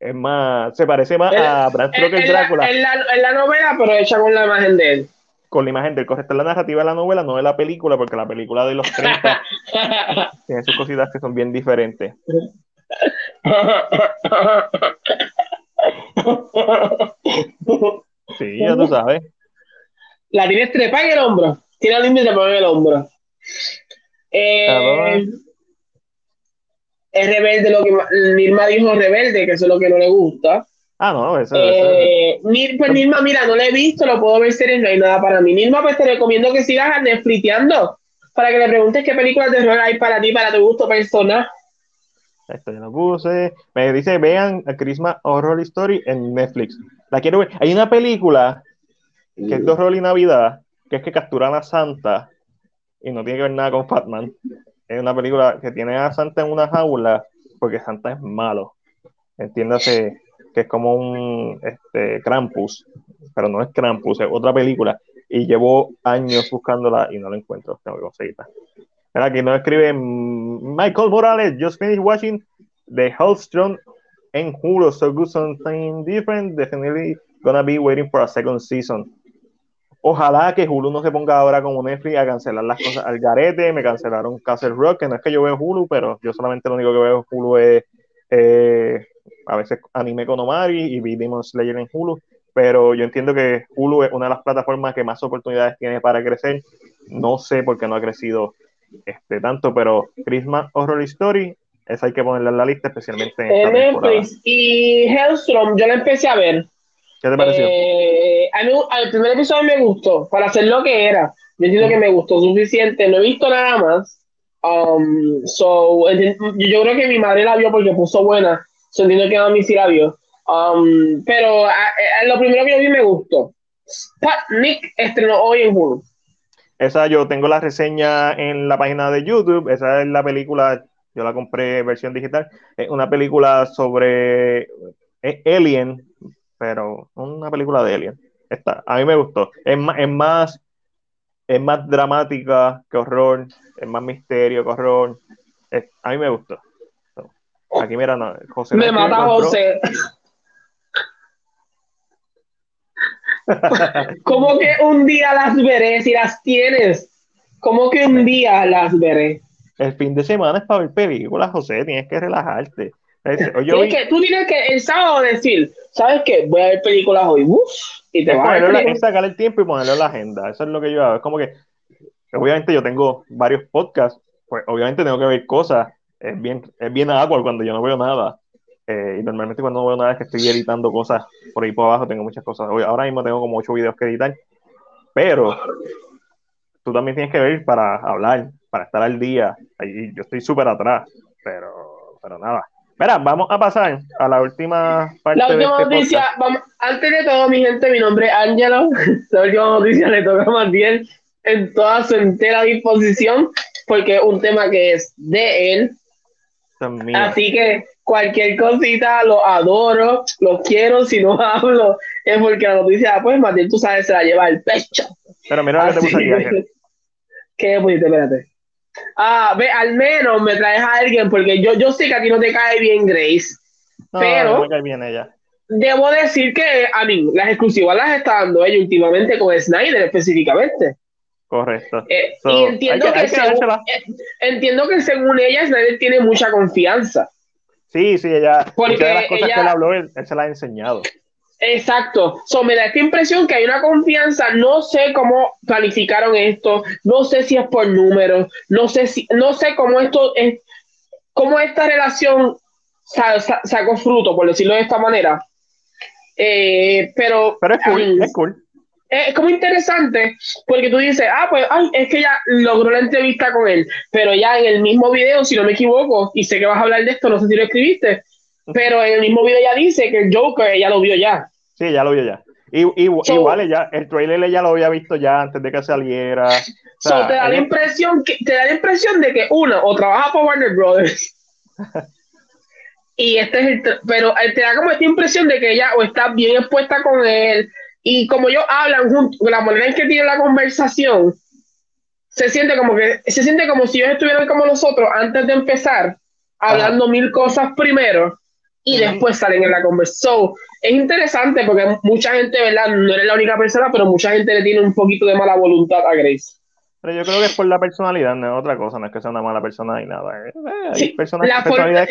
Es más, se parece más a Bram Stoker Drácula. Es la, la, novela, pero hecha con la imagen de él. Con la imagen de él. Correcto, la narrativa de la novela, no de la película, porque la película de los 30 <laughs> tiene sus cositas que son bien diferentes. Sí, ya tú sabes. La tienes trepa en el hombro. Tiene la límite en el hombro. Eh, es rebelde lo que Nirma dijo rebelde, que eso es lo que no le gusta. Ah, no, eso, eh, Pues Nirma, mira, no lo he visto, lo puedo ver series, no hay nada para mí. Nirma, pues te recomiendo que sigas a Netflixeando para que le preguntes qué películas de horror hay para ti, para tu gusto personal. Esto ya lo puse. Me dice, vean a Christmas Horror Story en Netflix. La quiero ver. Hay una película que es de horror y Navidad, que es que capturan a Santa y no tiene que ver nada con Fatman. Es una película que tiene a Santa en una jaula porque Santa es malo. Entiéndase que es como un este, Krampus, pero no es Krampus, es otra película. Y llevo años buscándola y no la encuentro. Tengo que conseguirla. Aquí nos escribe Michael Morales, just finished watching The Hellstrom en Hulu, so good something different, definitely gonna be waiting for a second season. Ojalá que Hulu no se ponga ahora como Netflix a cancelar las cosas al garete. Me cancelaron Castle Rock, que no es que yo veo Hulu, pero yo solamente lo único que veo Hulu es eh, a veces anime con Omari y vi Demon Slayer en Hulu. Pero yo entiendo que Hulu es una de las plataformas que más oportunidades tiene para crecer. No sé por qué no ha crecido este tanto, pero Christmas Horror Story, esa hay que ponerla en la lista, especialmente en Netflix. Y Hellstrom, yo la empecé a ver. ¿Qué te pareció? Eh, a mí, al primer episodio me gustó, para hacer lo que era. Yo entiendo que me gustó suficiente. No he visto nada más. Um, so, yo creo que mi madre la vio porque puso buena. So, entiendo que a mí sí la vio. Um, pero lo primero que yo vi me gustó. Nick estrenó hoy en Hulu. Esa yo tengo la reseña en la página de YouTube. Esa es la película, yo la compré versión digital. Es una película sobre Alien, pero una película de Alien. Esta, a mí me gustó. Es más, es más, es más dramática que horror, es más misterio que horror. a mí me gustó. Aquí mira, no, José. Me mata José. <laughs> ¿Cómo que un día las veré si las tienes? ¿Cómo que un día las veré? El fin de semana es para ver películas, José, tienes que relajarte. Que, tú tienes que el sábado decir, ¿sabes qué? Voy a ver películas hoy. Uf, y te vas a ver sacar el tiempo y ponerlo en la agenda. Eso es lo que yo hago. Es como que, obviamente, yo tengo varios podcasts, pues obviamente tengo que ver cosas. Es bien, es bien agua cuando yo no veo nada. Eh, y normalmente cuando no veo nada es que estoy editando cosas por ahí por abajo, tengo muchas cosas. Ahora mismo tengo como ocho videos que editar. Pero tú también tienes que ver para hablar, para estar al día. Ahí yo estoy súper atrás, pero, pero nada. Mira, vamos a pasar a la última parte. La última este noticia, vamos, antes de todo, mi gente, mi nombre es Ángelo. <laughs> La última noticia le toca más bien en toda su entera disposición, porque es un tema que es de él. Así que cualquier cosita lo adoro, lo quiero. Si no <laughs> hablo, es porque la noticia, pues, Martín, tú sabes, se la lleva el pecho. Pero mira lo que te puse aquí, ¿Qué pusiste? Espérate. Ah, ve, al menos me traes a alguien, porque yo, yo sé que a ti no te cae bien Grace. pero. No me cae bien ella. Debo decir que, a mí, las exclusivas las está dando ella últimamente con Snyder específicamente. Correcto. Eh, y entiendo que, según, eh, entiendo que según ella, Snyder tiene mucha confianza. Sí, sí, ella. Porque de las cosas que él habló, él se las ha enseñado. Exacto. So, me da esta impresión que hay una confianza. No sé cómo planificaron esto. No sé si es por números. No sé si, no sé cómo esto es, cómo esta relación sacó fruto, por decirlo de esta manera. Eh, pero, pero es cool, es cool. Es como interesante porque tú dices, ah, pues, ay, es que ya logró la entrevista con él, pero ya en el mismo video, si no me equivoco, y sé que vas a hablar de esto, no sé si lo escribiste, pero en el mismo video ya dice que el Joker ya lo vio ya. Sí, ya lo vio ya. Y, igual ella, el trailer ya lo había visto ya antes de que saliera. te da la impresión que, te da la impresión de que uno o trabaja para Warner Brothers. <laughs> y este es el pero te da como esta impresión de que ella o está bien expuesta con él y como ellos hablan juntos, la manera en que tiene la conversación, se siente como que se siente como si ellos estuvieran como nosotros antes de empezar, hablando mil cosas primero y después salen en la conversación. es interesante porque mucha gente, ¿verdad? No eres la única persona, pero mucha gente le tiene un poquito de mala voluntad a Grace. Pero yo creo que es por la personalidad, no es otra cosa, no es que sea una mala persona ni nada. Eh, sí, la personalidad.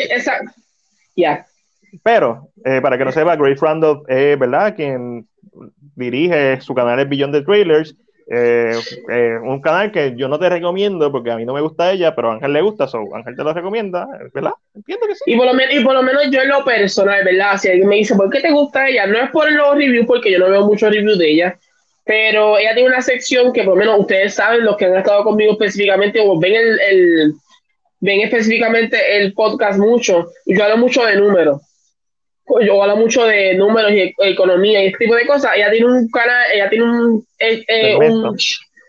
Ya. Pero, eh, para que no sepa, Grace Randolph es, ¿verdad? Quien dirige su canal El Billón de Trailers eh, eh, un canal que yo no te recomiendo porque a mí no me gusta ella, pero a Ángel le gusta, so Ángel te lo recomienda, ¿verdad? Entiendo que sí. Y por, lo y por lo menos yo en lo personal, ¿verdad? Si alguien me dice, ¿por qué te gusta ella? No es por los reviews, porque yo no veo muchos reviews de ella, pero ella tiene una sección que por lo menos ustedes saben, los que han estado conmigo específicamente, o ven el ven específicamente el podcast mucho, y yo hablo mucho de números yo hablo mucho de números y economía y este tipo de cosas. Ella tiene un canal, ella tiene un, eh, eh, un,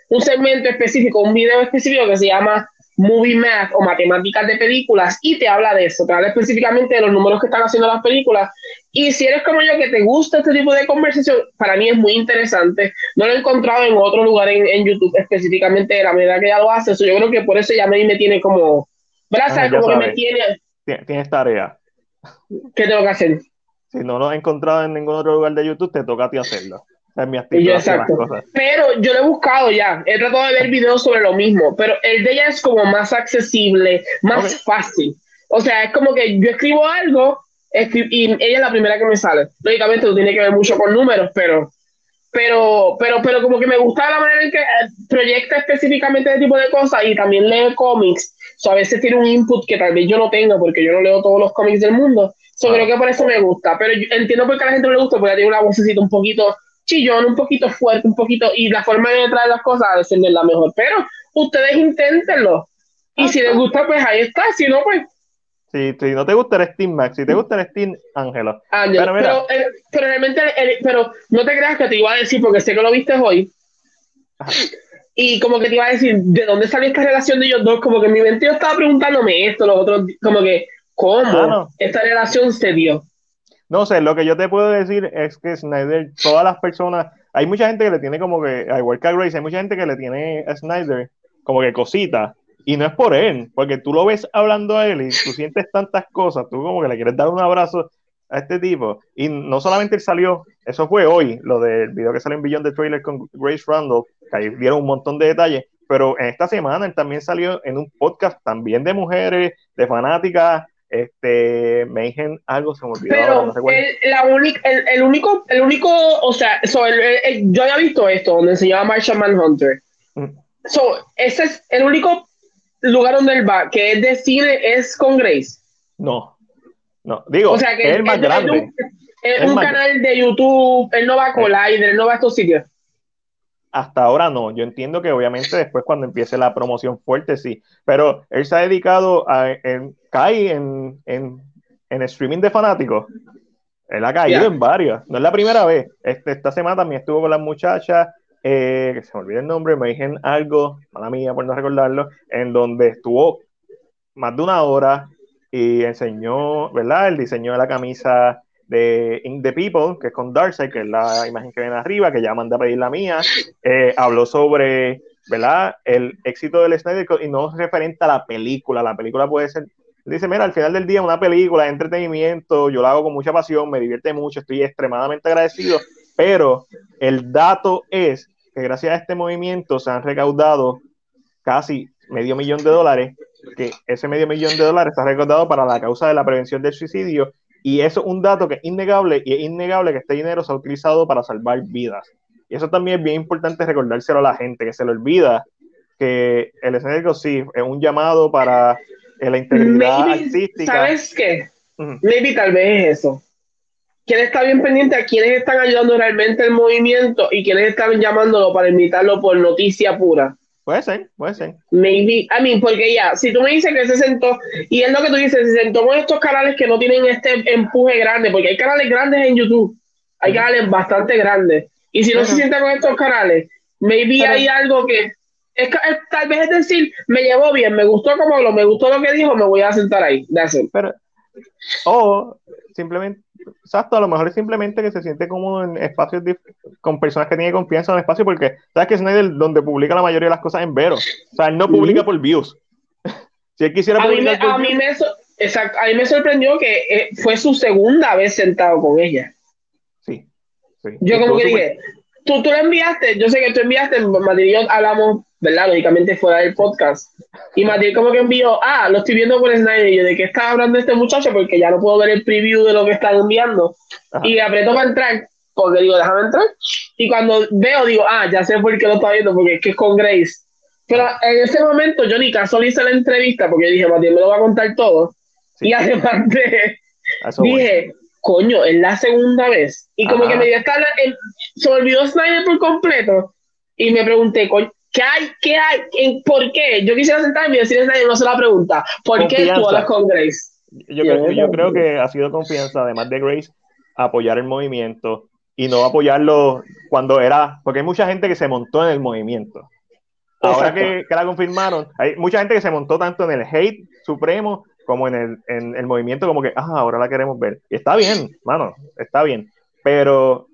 un, segmento específico, un video específico que se llama Movie Math o Matemáticas de Películas y te habla de eso, te habla específicamente de los números que están haciendo las películas. Y si eres como yo que te gusta este tipo de conversación, para mí es muy interesante. No lo he encontrado en otro lugar en, en YouTube específicamente de la manera que ella lo hace. yo creo que por eso ya me, me tiene como, ¿verdad? como que me tiene... Tienes tarea. ¿Qué tengo que hacer? Si no lo he encontrado en ningún otro lugar de YouTube, te toca a ti hacerlo. Es mi actitud. Pero yo lo he buscado ya. He tratado de ver videos sobre lo mismo. Pero el de ella es como más accesible, más fácil. O sea, es como que yo escribo algo y ella es la primera que me sale. Lógicamente, no tiene que ver mucho con números, pero pero, pero, pero como que me gusta la manera en que eh, proyecta específicamente ese tipo de cosas y también lee cómics. O a veces tiene un input que tal vez yo no tenga porque yo no leo todos los cómics del mundo. So, creo que por eso me gusta. Pero entiendo por qué a la gente no le gusta, porque tiene una vocecita un poquito chillón, un poquito fuerte, un poquito. Y la forma de traer las cosas a veces no es la mejor. Pero ustedes inténtenlo. Y si les gusta, pues ahí está. Si no, pues si, si, no te gusta el Steam Max, si te gusta el Steam. Pero, pero, eh, pero, realmente, pero no te creas que te iba a decir, porque sé que lo viste hoy. Y como que te iba a decir, ¿de dónde salió esta relación de ellos dos? Como que mi mente yo estaba preguntándome esto, los otros, como que, ¿cómo esta relación se dio? No sé, lo que yo te puedo decir es que Snyder, todas las personas, hay mucha gente que le tiene como que, igual que a Grace, hay mucha gente que le tiene a Snyder como que cosita, y no es por él, porque tú lo ves hablando a él y tú sientes tantas cosas, tú como que le quieres dar un abrazo. a este tipo. Y no solamente él salió, eso fue hoy, lo del video que salió en Beyond the Trailer con Grace Randall, que ahí dieron un montón de detalles, pero en esta semana él también salió en un podcast también de mujeres, de fanáticas, este, me dijeron algo, se me olvidó. Pero el, la única, el, único, el único, o sea, yo había visto esto, donde se llama Marshall Manhunter. Mm. So, ese es el único lugar donde él va, que es de cine, es con Grace. No, no, digo, o sea, que es el más grande. Es un, canal de YouTube, él no va a Collider, él no va a estos sitios. Hasta ahora no, yo entiendo que obviamente después cuando empiece la promoción fuerte sí, pero él se ha dedicado a, en, cae en, en, en streaming de fanáticos, él ha caído en varios, no es la primera vez, este, esta semana también estuvo con las muchachas, eh, que se me olvida el nombre, me dijeron algo, mala mía por no recordarlo, en donde estuvo más de una hora y enseñó, ¿verdad? El diseño de la camisa de In the People, que es con Darcy, que es la imagen que ven arriba, que ya mandé a pedir la mía, eh, habló sobre, ¿verdad? El éxito del Snyder y no referente a la película, la película puede ser, dice, mira, al final del día una película de entretenimiento, yo la hago con mucha pasión, me divierte mucho, estoy extremadamente agradecido, pero el dato es que gracias a este movimiento se han recaudado casi medio millón de dólares, que ese medio millón de dólares está recaudado para la causa de la prevención del suicidio y eso es un dato que es innegable y es innegable que este dinero se ha utilizado para salvar vidas. Y eso también es bien importante recordárselo a la gente, que se le olvida que el escenario sí es un llamado para la integridad artística. ¿Sabes qué? Maybe tal vez es eso. ¿Quién está bien pendiente a quienes están ayudando realmente el movimiento y quienes están llamándolo para invitarlo por noticia pura? Puede ser, puede ser. Maybe, I mean, porque ya, si tú me dices que se sentó, y es lo que tú dices, se sentó con estos canales que no tienen este empuje grande, porque hay canales grandes en YouTube, hay canales bastante grandes, y si no se sienta con estos canales, maybe hay algo que, es, tal vez es decir, me llevó bien, me gustó como lo, me gustó lo que dijo, me voy a sentar ahí, de Pero, o simplemente exacto, a lo mejor es simplemente que se siente cómodo en espacios con personas que tienen confianza en el espacio, porque sabes que Snyder donde publica la mayoría de las cosas en Vero. O sea, él no publica por views. <laughs> si él quisiera a mí, me, a, mí me exacto, a mí me sorprendió que eh, fue su segunda vez sentado con ella. Sí. sí. Yo como que dije, tú, tú le enviaste, yo sé que tú enviaste, Madrid y yo hablamos, ¿verdad? Lógicamente fuera del podcast. Y Matías como que envió, ah, lo estoy viendo por Snyder. Y yo, ¿de qué está hablando este muchacho? Porque ya no puedo ver el preview de lo que están enviando. Y aprieto para entrar, porque digo, déjame entrar. Y cuando veo, digo, ah, ya sé por qué lo está viendo, porque es que es con Grace. Pero en ese momento yo ni caso le hice la entrevista, porque dije, Matías me lo va a contar todo. Y además de, dije, coño, es la segunda vez. Y como que me dio se olvidó Snyder por completo. Y me pregunté, coño, ¿Qué hay? ¿Qué hay? ¿Por qué? Yo quisiera sentarme y decirle a una sola pregunta. ¿Por qué tú hablas con Grace? Yo, creo, yo creo que ha sido confianza, además de Grace, apoyar el movimiento y no apoyarlo cuando era, porque hay mucha gente que se montó en el movimiento. Ahora que, que, la confirmaron, hay mucha gente que se montó tanto en el hate supremo como en el, en el movimiento, como que, ah, ahora la queremos ver. Y está bien, mano, está bien. Pero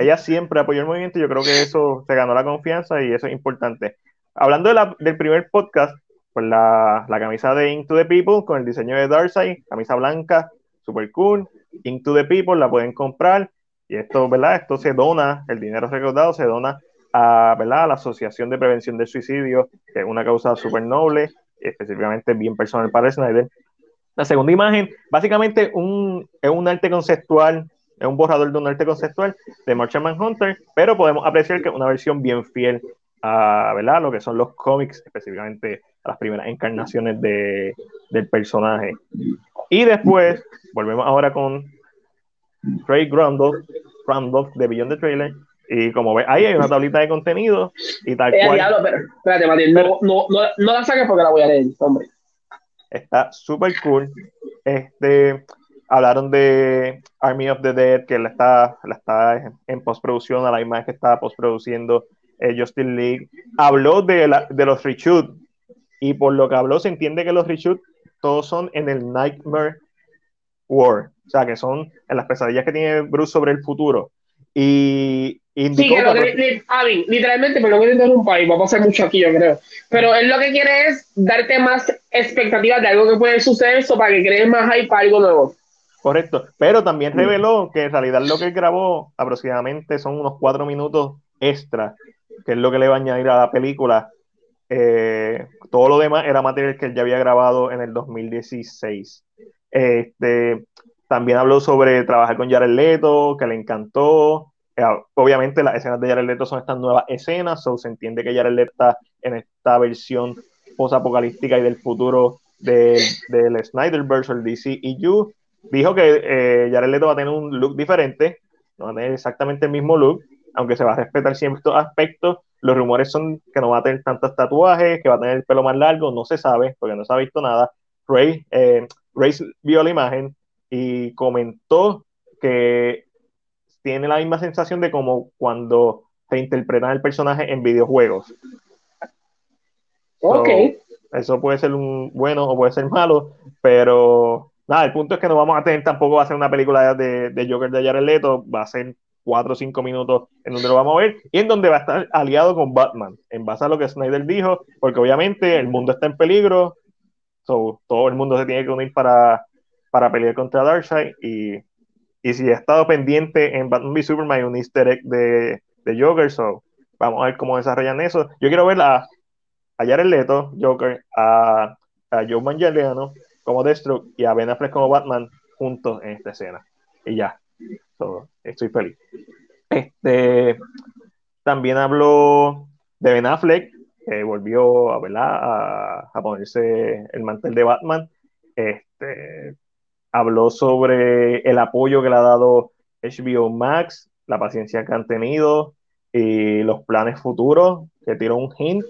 ella siempre apoyó el movimiento yo creo que eso se ganó la confianza y eso es importante. Hablando del primer podcast, pues la, la, camisa de Into the People con el diseño de Darkseid, camisa blanca, super cool, Into the People la pueden comprar y esto, ¿verdad? Esto se dona, el dinero recaudado se dona a, ¿verdad? a la Asociación de Prevención del Suicidio, que es una causa súper noble, específicamente bien personal para Snyder. La segunda imagen, básicamente un, es un arte conceptual es un borrador de un arte conceptual de Martian Hunter, pero podemos apreciar que es una versión bien fiel a ¿verdad? lo que son los cómics, específicamente a las primeras encarnaciones de, del personaje. Y después, volvemos ahora con Craig Randolph, Randolph de Beyond the Trailer. Y como ves, ahí hay una tablita de contenido y tal eh, cual. pero, espérate, Matías, no, no, no, no, la saques porque la voy a leer, hombre. Está súper cool. Este, Hablaron de Army of the Dead, que la está, la está en postproducción, a la imagen que está postproduciendo eh, Justin League. Habló de, la, de los reshoot, y por lo que habló se entiende que los reshoot todos son en el Nightmare War, o sea, que son en las pesadillas que tiene Bruce sobre el futuro. Y sí, que lo que, literalmente, pero lo que te interrumpa y va a pasar mucho aquí, yo creo. Pero él lo que quiere es darte más expectativas de algo que puede suceder, eso para que crees más hype para algo nuevo. Correcto, pero también reveló que en realidad lo que él grabó aproximadamente son unos cuatro minutos extra, que es lo que le va a añadir a la película. Eh, todo lo demás era material que él ya había grabado en el 2016. Este, también habló sobre trabajar con Jared Leto, que le encantó. Eh, obviamente las escenas de Jared Leto son estas nuevas escenas, so se entiende que Jared Leto está en esta versión post-apocalíptica y del futuro del Snyderverse o el DCEU. Dijo que eh, Jared Leto va a tener un look diferente, no va a tener exactamente el mismo look, aunque se va a respetar siempre estos aspectos. Los rumores son que no va a tener tantos tatuajes, que va a tener el pelo más largo, no se sabe, porque no se ha visto nada. Ray, eh, Ray vio la imagen y comentó que tiene la misma sensación de como cuando se interpreta el personaje en videojuegos. Ok. eso puede ser un bueno o puede ser malo, pero nada, el punto es que no vamos a tener tampoco va a ser una película de, de Joker de Jared Leto, va a ser cuatro o cinco minutos en donde lo vamos a ver y en donde va a estar aliado con Batman, en base a lo que Snyder dijo, porque obviamente el mundo está en peligro, todo el mundo se tiene que unir para, para pelear contra Darkseid y, y si he estado pendiente en Batman v Superman un easter egg de, de Joker, so vamos a ver cómo desarrollan eso. Yo quiero ver a, a Jared Leto, Joker, a, a Joe Manganiello como Deathstroke y a Ben Affleck como Batman juntos en esta escena. Y ya, estoy feliz. Este, también habló de Ben Affleck, que volvió a, a, a ponerse el mantel de Batman. Este, habló sobre el apoyo que le ha dado HBO Max, la paciencia que han tenido y los planes futuros, que tiró un hint,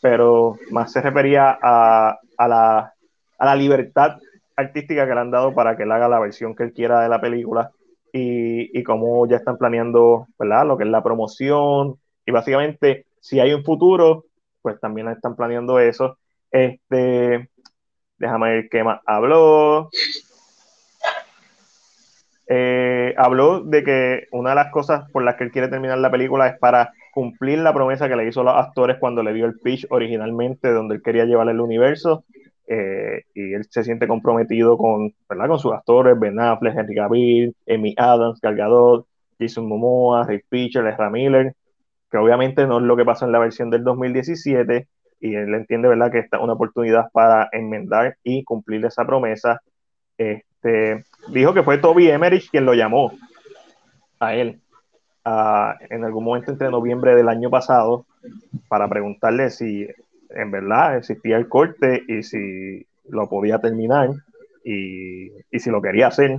pero más se refería a, a, la, a la libertad artística que le han dado para que él haga la versión que él quiera de la película y, y cómo ya están planeando ¿verdad? lo que es la promoción y básicamente si hay un futuro, pues también están planeando eso. Este, déjame ver qué más habló. Eh, habló de que una de las cosas por las que él quiere terminar la película es para cumplir la promesa que le hizo a los actores cuando le dio el pitch originalmente, donde él quería llevar el universo. Eh, y él se siente comprometido con, ¿verdad? con sus actores, Ben Affleck, Henry Cavill, Amy Adams, Gal Gadot, Jason Momoa, Rick Pitcher, Ezra Miller, que obviamente no es lo que pasó en la versión del 2017, y él entiende, ¿verdad?, que esta es una oportunidad para enmendar y cumplir esa promesa. Este, dijo que fue Toby Emmerich quien lo llamó a él en algún momento entre noviembre del año pasado para preguntarle si en verdad existía el corte y si lo podía terminar y, y si lo quería hacer.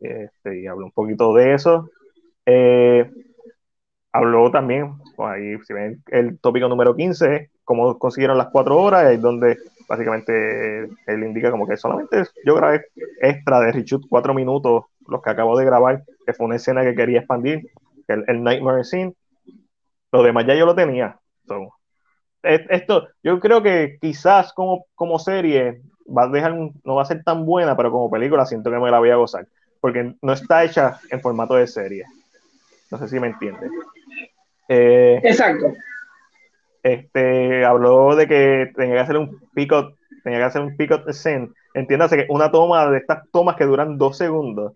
Este, y habló un poquito de eso. Eh, habló también, pues ahí si ven el tópico número 15, cómo consiguieron las cuatro horas, es donde básicamente él indica como que solamente yo grabé extra de Richard cuatro minutos, los que acabo de grabar, que fue una escena que quería expandir, el, el Nightmare Scene. Lo demás ya yo lo tenía. So, esto, yo creo que quizás como, como serie va a dejar, no va a ser tan buena, pero como película siento que me la voy a gozar, porque no está hecha en formato de serie. No sé si me entiende. Eh, Exacto. Este, habló de que tenía que hacer un picot, tenía que hacer un picot scene. Entiéndase que una toma de estas tomas que duran dos segundos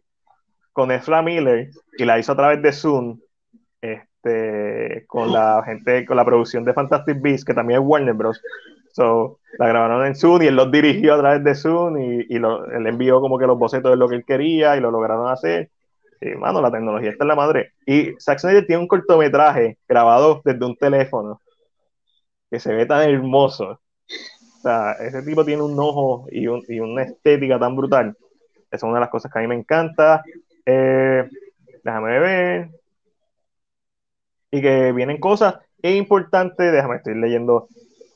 con Ezra Miller y la hizo a través de Zoom este, con la gente, con la producción de Fantastic Beasts, que también es Warner Bros. So, la grabaron en Zoom y él los dirigió a través de Zoom y, y lo, él envió como que los bocetos de lo que él quería y lo lograron hacer. Y, mano, la tecnología está en la madre. Y Zack Snyder tiene un cortometraje grabado desde un teléfono que se ve tan hermoso. O sea, ese tipo tiene un ojo y, un, y una estética tan brutal. Esa es una de las cosas que a mí me encanta. Eh, déjame ver y que vienen cosas. Es importante, déjame, estoy leyendo.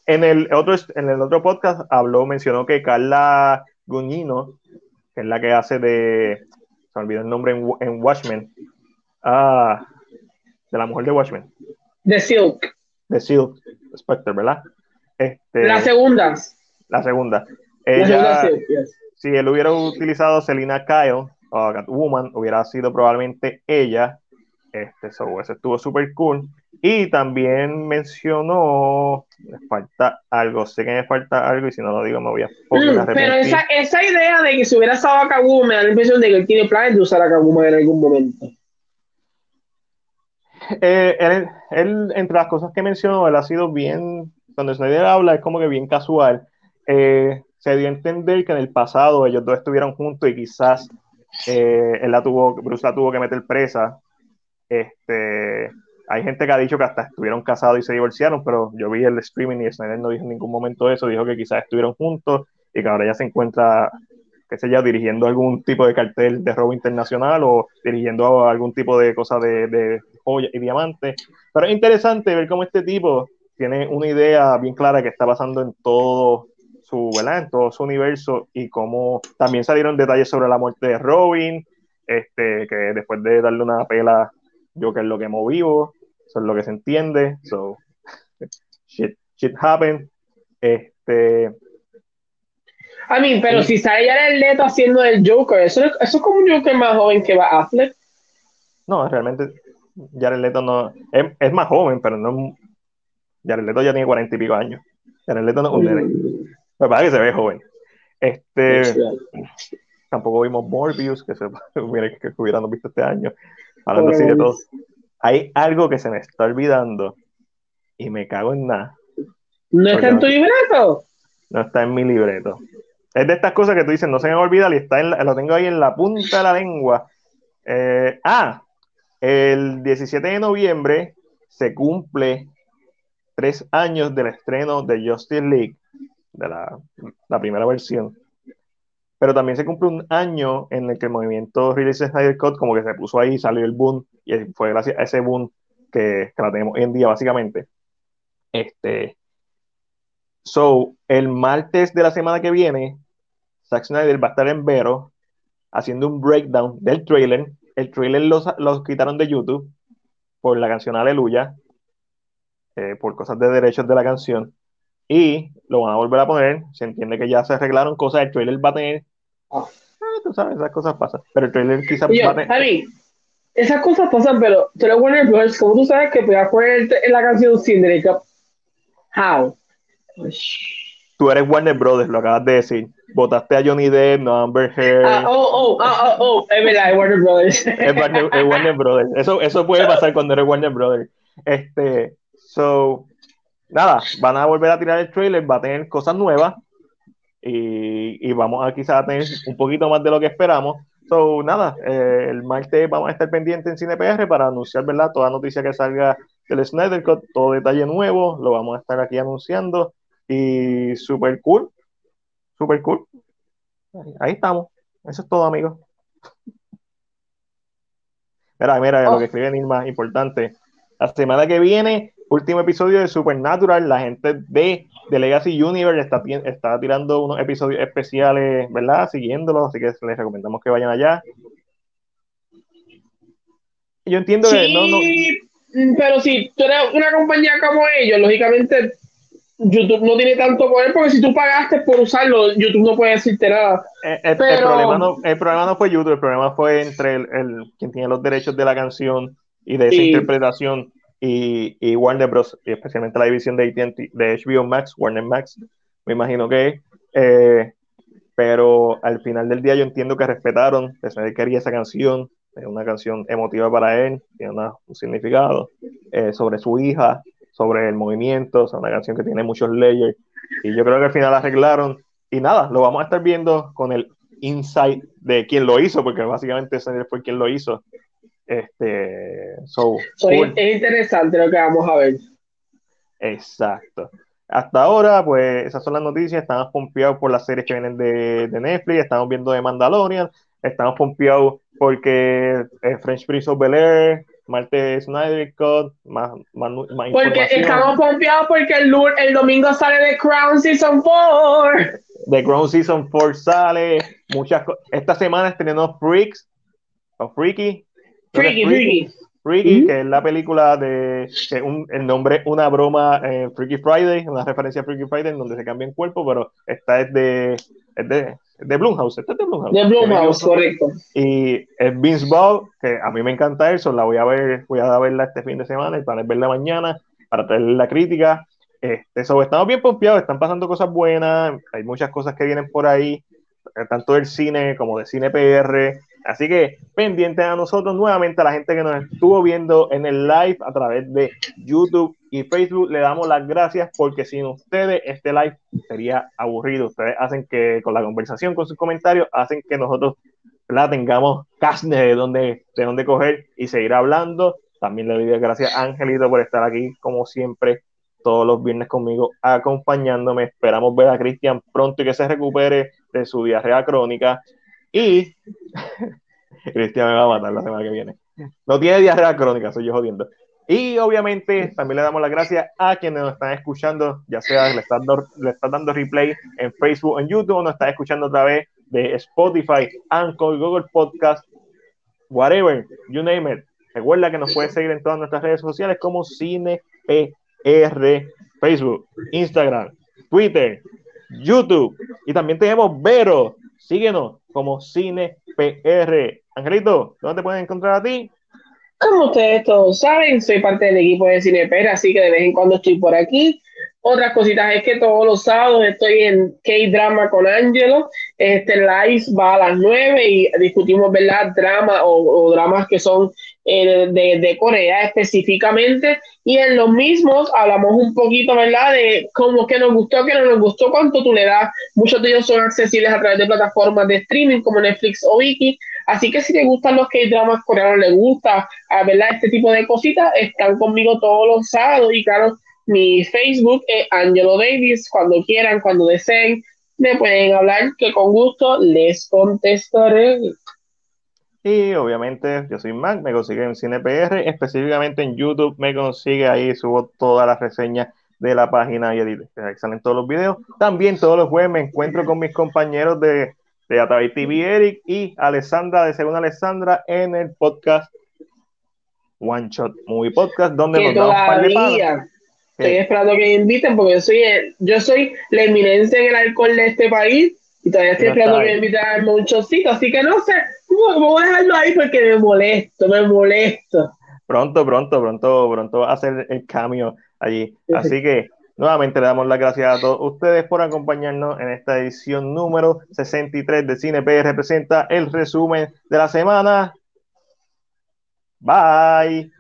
En el otro, en el otro podcast habló, mencionó que Carla Guñino, que es la que hace de, se me olvidó el nombre en, Watchmen, ah, de la mujer de Watchmen. De Silk. De Silk, Spectre, ¿verdad? Este, la segunda. La segunda. Ella, Si él hubiera utilizado Selina Kyle o Catwoman, hubiera sido probablemente ella este, eso estuvo súper cool. Y también mencionó, me falta algo, sé que me falta algo y si no lo digo me voy a... Mm, pero esa, esa idea de que si hubiera estado a Kaguma me da la impresión de que él tiene planes de usar a Kaguma en algún momento. Eh, él, entre las cosas que mencionó, él ha sido bien, cuando Snyder habla es como que bien casual. Eh, se dio a entender que en el pasado ellos dos estuvieron juntos y quizás eh, él la tuvo, Bruce la tuvo que meter presa. Este, hay gente que ha dicho que hasta estuvieron casados y se divorciaron, pero yo vi el streaming y Snyder no dijo en ningún momento eso, dijo que quizás estuvieron juntos y que ahora ella se encuentra, qué sé yo, dirigiendo algún tipo de cartel de robo internacional o dirigiendo algún tipo de cosa de, de joya y diamantes. Pero es interesante ver cómo este tipo tiene una idea bien clara que está pasando en todo su, ¿verdad? En todo su universo y cómo también salieron detalles sobre la muerte de Robin, este, que después de darle una pela yo que es lo que vivo, eso es lo que se entiende, so shit, shit happened. Este, a mí, pero si sale ya el Leto haciendo el Joker, eso, eso es como un Joker más joven que va a Affleck. No, realmente Jared Leto no es, es, más joven, pero no Jared Leto ya tiene cuarenta y pico años. Jared Leto no es un nene. Me parece que se ve joven. Este tampoco vimos Morbius, que se <laughs> mire que hubiéramos visto este año. Hablando así de todo. Hay algo que se me está olvidando y me cago en nada. ¿No está en tu libreto? No está en mi libreto. Es de estas cosas que tú dices, no se me olvida y está en lo tengo ahí en la punta de la lengua. Eh, ah, el 17 de noviembre se cumple tres años del estreno de Justice League, de la, la primera versión pero también se cumple un año en el que el movimiento Release Snyder Cut como que se puso ahí, salió el boom, y fue gracias a ese boom que, que la tenemos hoy en día, básicamente. Este, so, el martes de la semana que viene, Zack Snyder va a estar en Vero haciendo un breakdown del trailer. El trailer los, quitaron de YouTube por la canción Aleluya, eh, por cosas de derechos de la canción. Y lo van a volver a poner. Se entiende que ya se arreglaron cosas. El trailer va a tener Ah, tú sabes, esas cosas pasan. Pero el trailer quizás. A mí, esas cosas pasan, pero tú eres Warner Bros. como tú sabes que puedes poner en la canción sin derecho? How? Tú eres Warner Brothers, lo acabas de decir. Votaste a Johnny Depp, no a Amber Heard. Ah, oh, oh, oh, oh, es verdad, es Warner Brothers. es, Warner, Brothers. Eso, eso puede pasar cuando eres Warner Brothers. Este, so, nada, van a volver a tirar el trailer, va a tener cosas nuevas y, vamos a quizás tener un poquito más de lo que esperamos. So, nada, eh, el martes vamos a estar pendientes en CinePR para anunciar, ¿verdad? Toda noticia que salga del Snyder Cut, todo detalle nuevo, lo vamos a estar aquí anunciando. Y super cool, super cool. Ahí estamos. Eso es todo, amigos. Mira, mira, lo que escribe Nilma, importante. La semana que viene, último episodio de Supernatural, la gente de de Legacy Universe está, está tirando unos episodios especiales, ¿verdad? Siguiéndolos, así que les recomendamos que vayan allá. Yo entiendo que no, no. Pero si tú eres una compañía como ellos, lógicamente YouTube no tiene tanto poder porque si tú pagaste por usarlo, YouTube no puede decirte nada. Eh, el, problema, no, el problema no fue YouTube, el problema fue entre el, quien tiene los derechos de la canción y de esa interpretación y, Warner Bros., especialmente la división de, de HBO Max, Warner Max, me imagino que eh, pero al final del día yo entiendo que respetaron, que quería esa canción, es una canción emotiva para él, tiene un significado, eh, sobre su hija, sobre el movimiento, es una canción que tiene muchos layers, y yo creo que al final arreglaron, y nada, lo vamos a estar viendo con el insight de quién lo hizo, porque básicamente ese fue quien lo hizo, este, Es interesante lo que vamos a ver. Exacto. Hasta ahora, pues esas son las noticias. Estamos pompeados por las series que vienen de, Netflix. Estamos viendo de Mandalorian. Estamos pompeados porque eh, French Prince of Bel Air, Marte Snyder Cut, más, más, más Porque estamos pompeados porque el, el domingo sale The Crown Season 4. The Crown Season 4 sale. Muchas Esta semana estrenó Freaks o Freaky, Freaky, Freaky. que es la película de el nombre una broma en Freaky Friday, una referencia a Freaky Friday en donde se cambia el cuerpo, pero esta es de, es de de Blumhouse, este es de Blumhouse. De Blumhouse, correcto. Y es Vince Ball, que a mí me encanta eso, la voy a ver, voy a verla este fin de semana, y para verla mañana, para traerle la crítica. Este, estamos bien pompeados, están pasando cosas buenas, hay muchas cosas que vienen por ahí, tanto del cine como de cine PR. Así que pendiente a nosotros nuevamente, a la gente que nos estuvo viendo en el live a través de YouTube y Facebook, le damos las gracias porque sin ustedes este live sería aburrido. Ustedes hacen que con la conversación, con sus comentarios, hacen que nosotros la tengamos carne de donde, de coger y seguir hablando. También le doy las gracias a Angelito por estar aquí, como siempre, todos los viernes conmigo, acompañándome. Esperamos ver a Cristian pronto y que se recupere de su diarrea crónica. Y Cristian me va a matar la semana que viene. No tiene diarrea crónica, soy yo jodiendo. Y obviamente también le damos las gracias a quienes nos están escuchando, ya sea le están, le están dando replay en Facebook, en YouTube, o nos están escuchando a través de Spotify, Anchor, Google Podcast, whatever, you name it. Recuerda que nos puedes seguir en todas nuestras redes sociales como CinePR, Facebook, Instagram, Twitter, YouTube. Y también tenemos Vero. Síguenos como CinePR. Angelito, ¿dónde te pueden encontrar a ti? Como ustedes todos saben, soy parte del equipo de CinePR, así que de vez en cuando estoy por aquí. Otras cositas es que todos los sábados estoy en K-Drama con Angelo. Este live va a las 9 y discutimos, ¿verdad? Drama o, dramas que son eh, de, de, Corea específicamente. Y en los mismos hablamos un poquito, ¿verdad? De cómo que nos gustó, que no nos gustó, cuánto tú le das. Muchos de ellos son accesibles a través de plataformas de streaming como Netflix o Viki. Así que si te gustan los K-dramas coreanos, les gusta, ¿verdad? Este tipo de cositas, están conmigo todos los sábados. Y claro, mi Facebook es Angelo Davis. Cuando quieran, cuando deseen, me pueden hablar que con gusto les contestaré. Y obviamente yo soy Mac, me consigue en CinePR, específicamente en YouTube me consigue ahí, subo todas las reseñas de la página y salen todos los videos. También todos los jueves me encuentro con mis compañeros de, de TV, Eric y Alessandra de Segunda Alessandra en el podcast One Shot Movie Podcast, donde nos damos par de Estoy esperando que me inviten porque yo soy, yo soy la eminencia en el alcohol de este país y todavía estoy esperando que me inviten a un. Así que no sé, voy a dejarlo ahí porque me molesto, me molesto. Pronto, pronto, pronto, pronto va a hacer el cambio allí. Así que nuevamente le damos las gracias a todos ustedes por acompañarnos en esta edición número 63 de Cine P representa el resumen de la semana. Bye.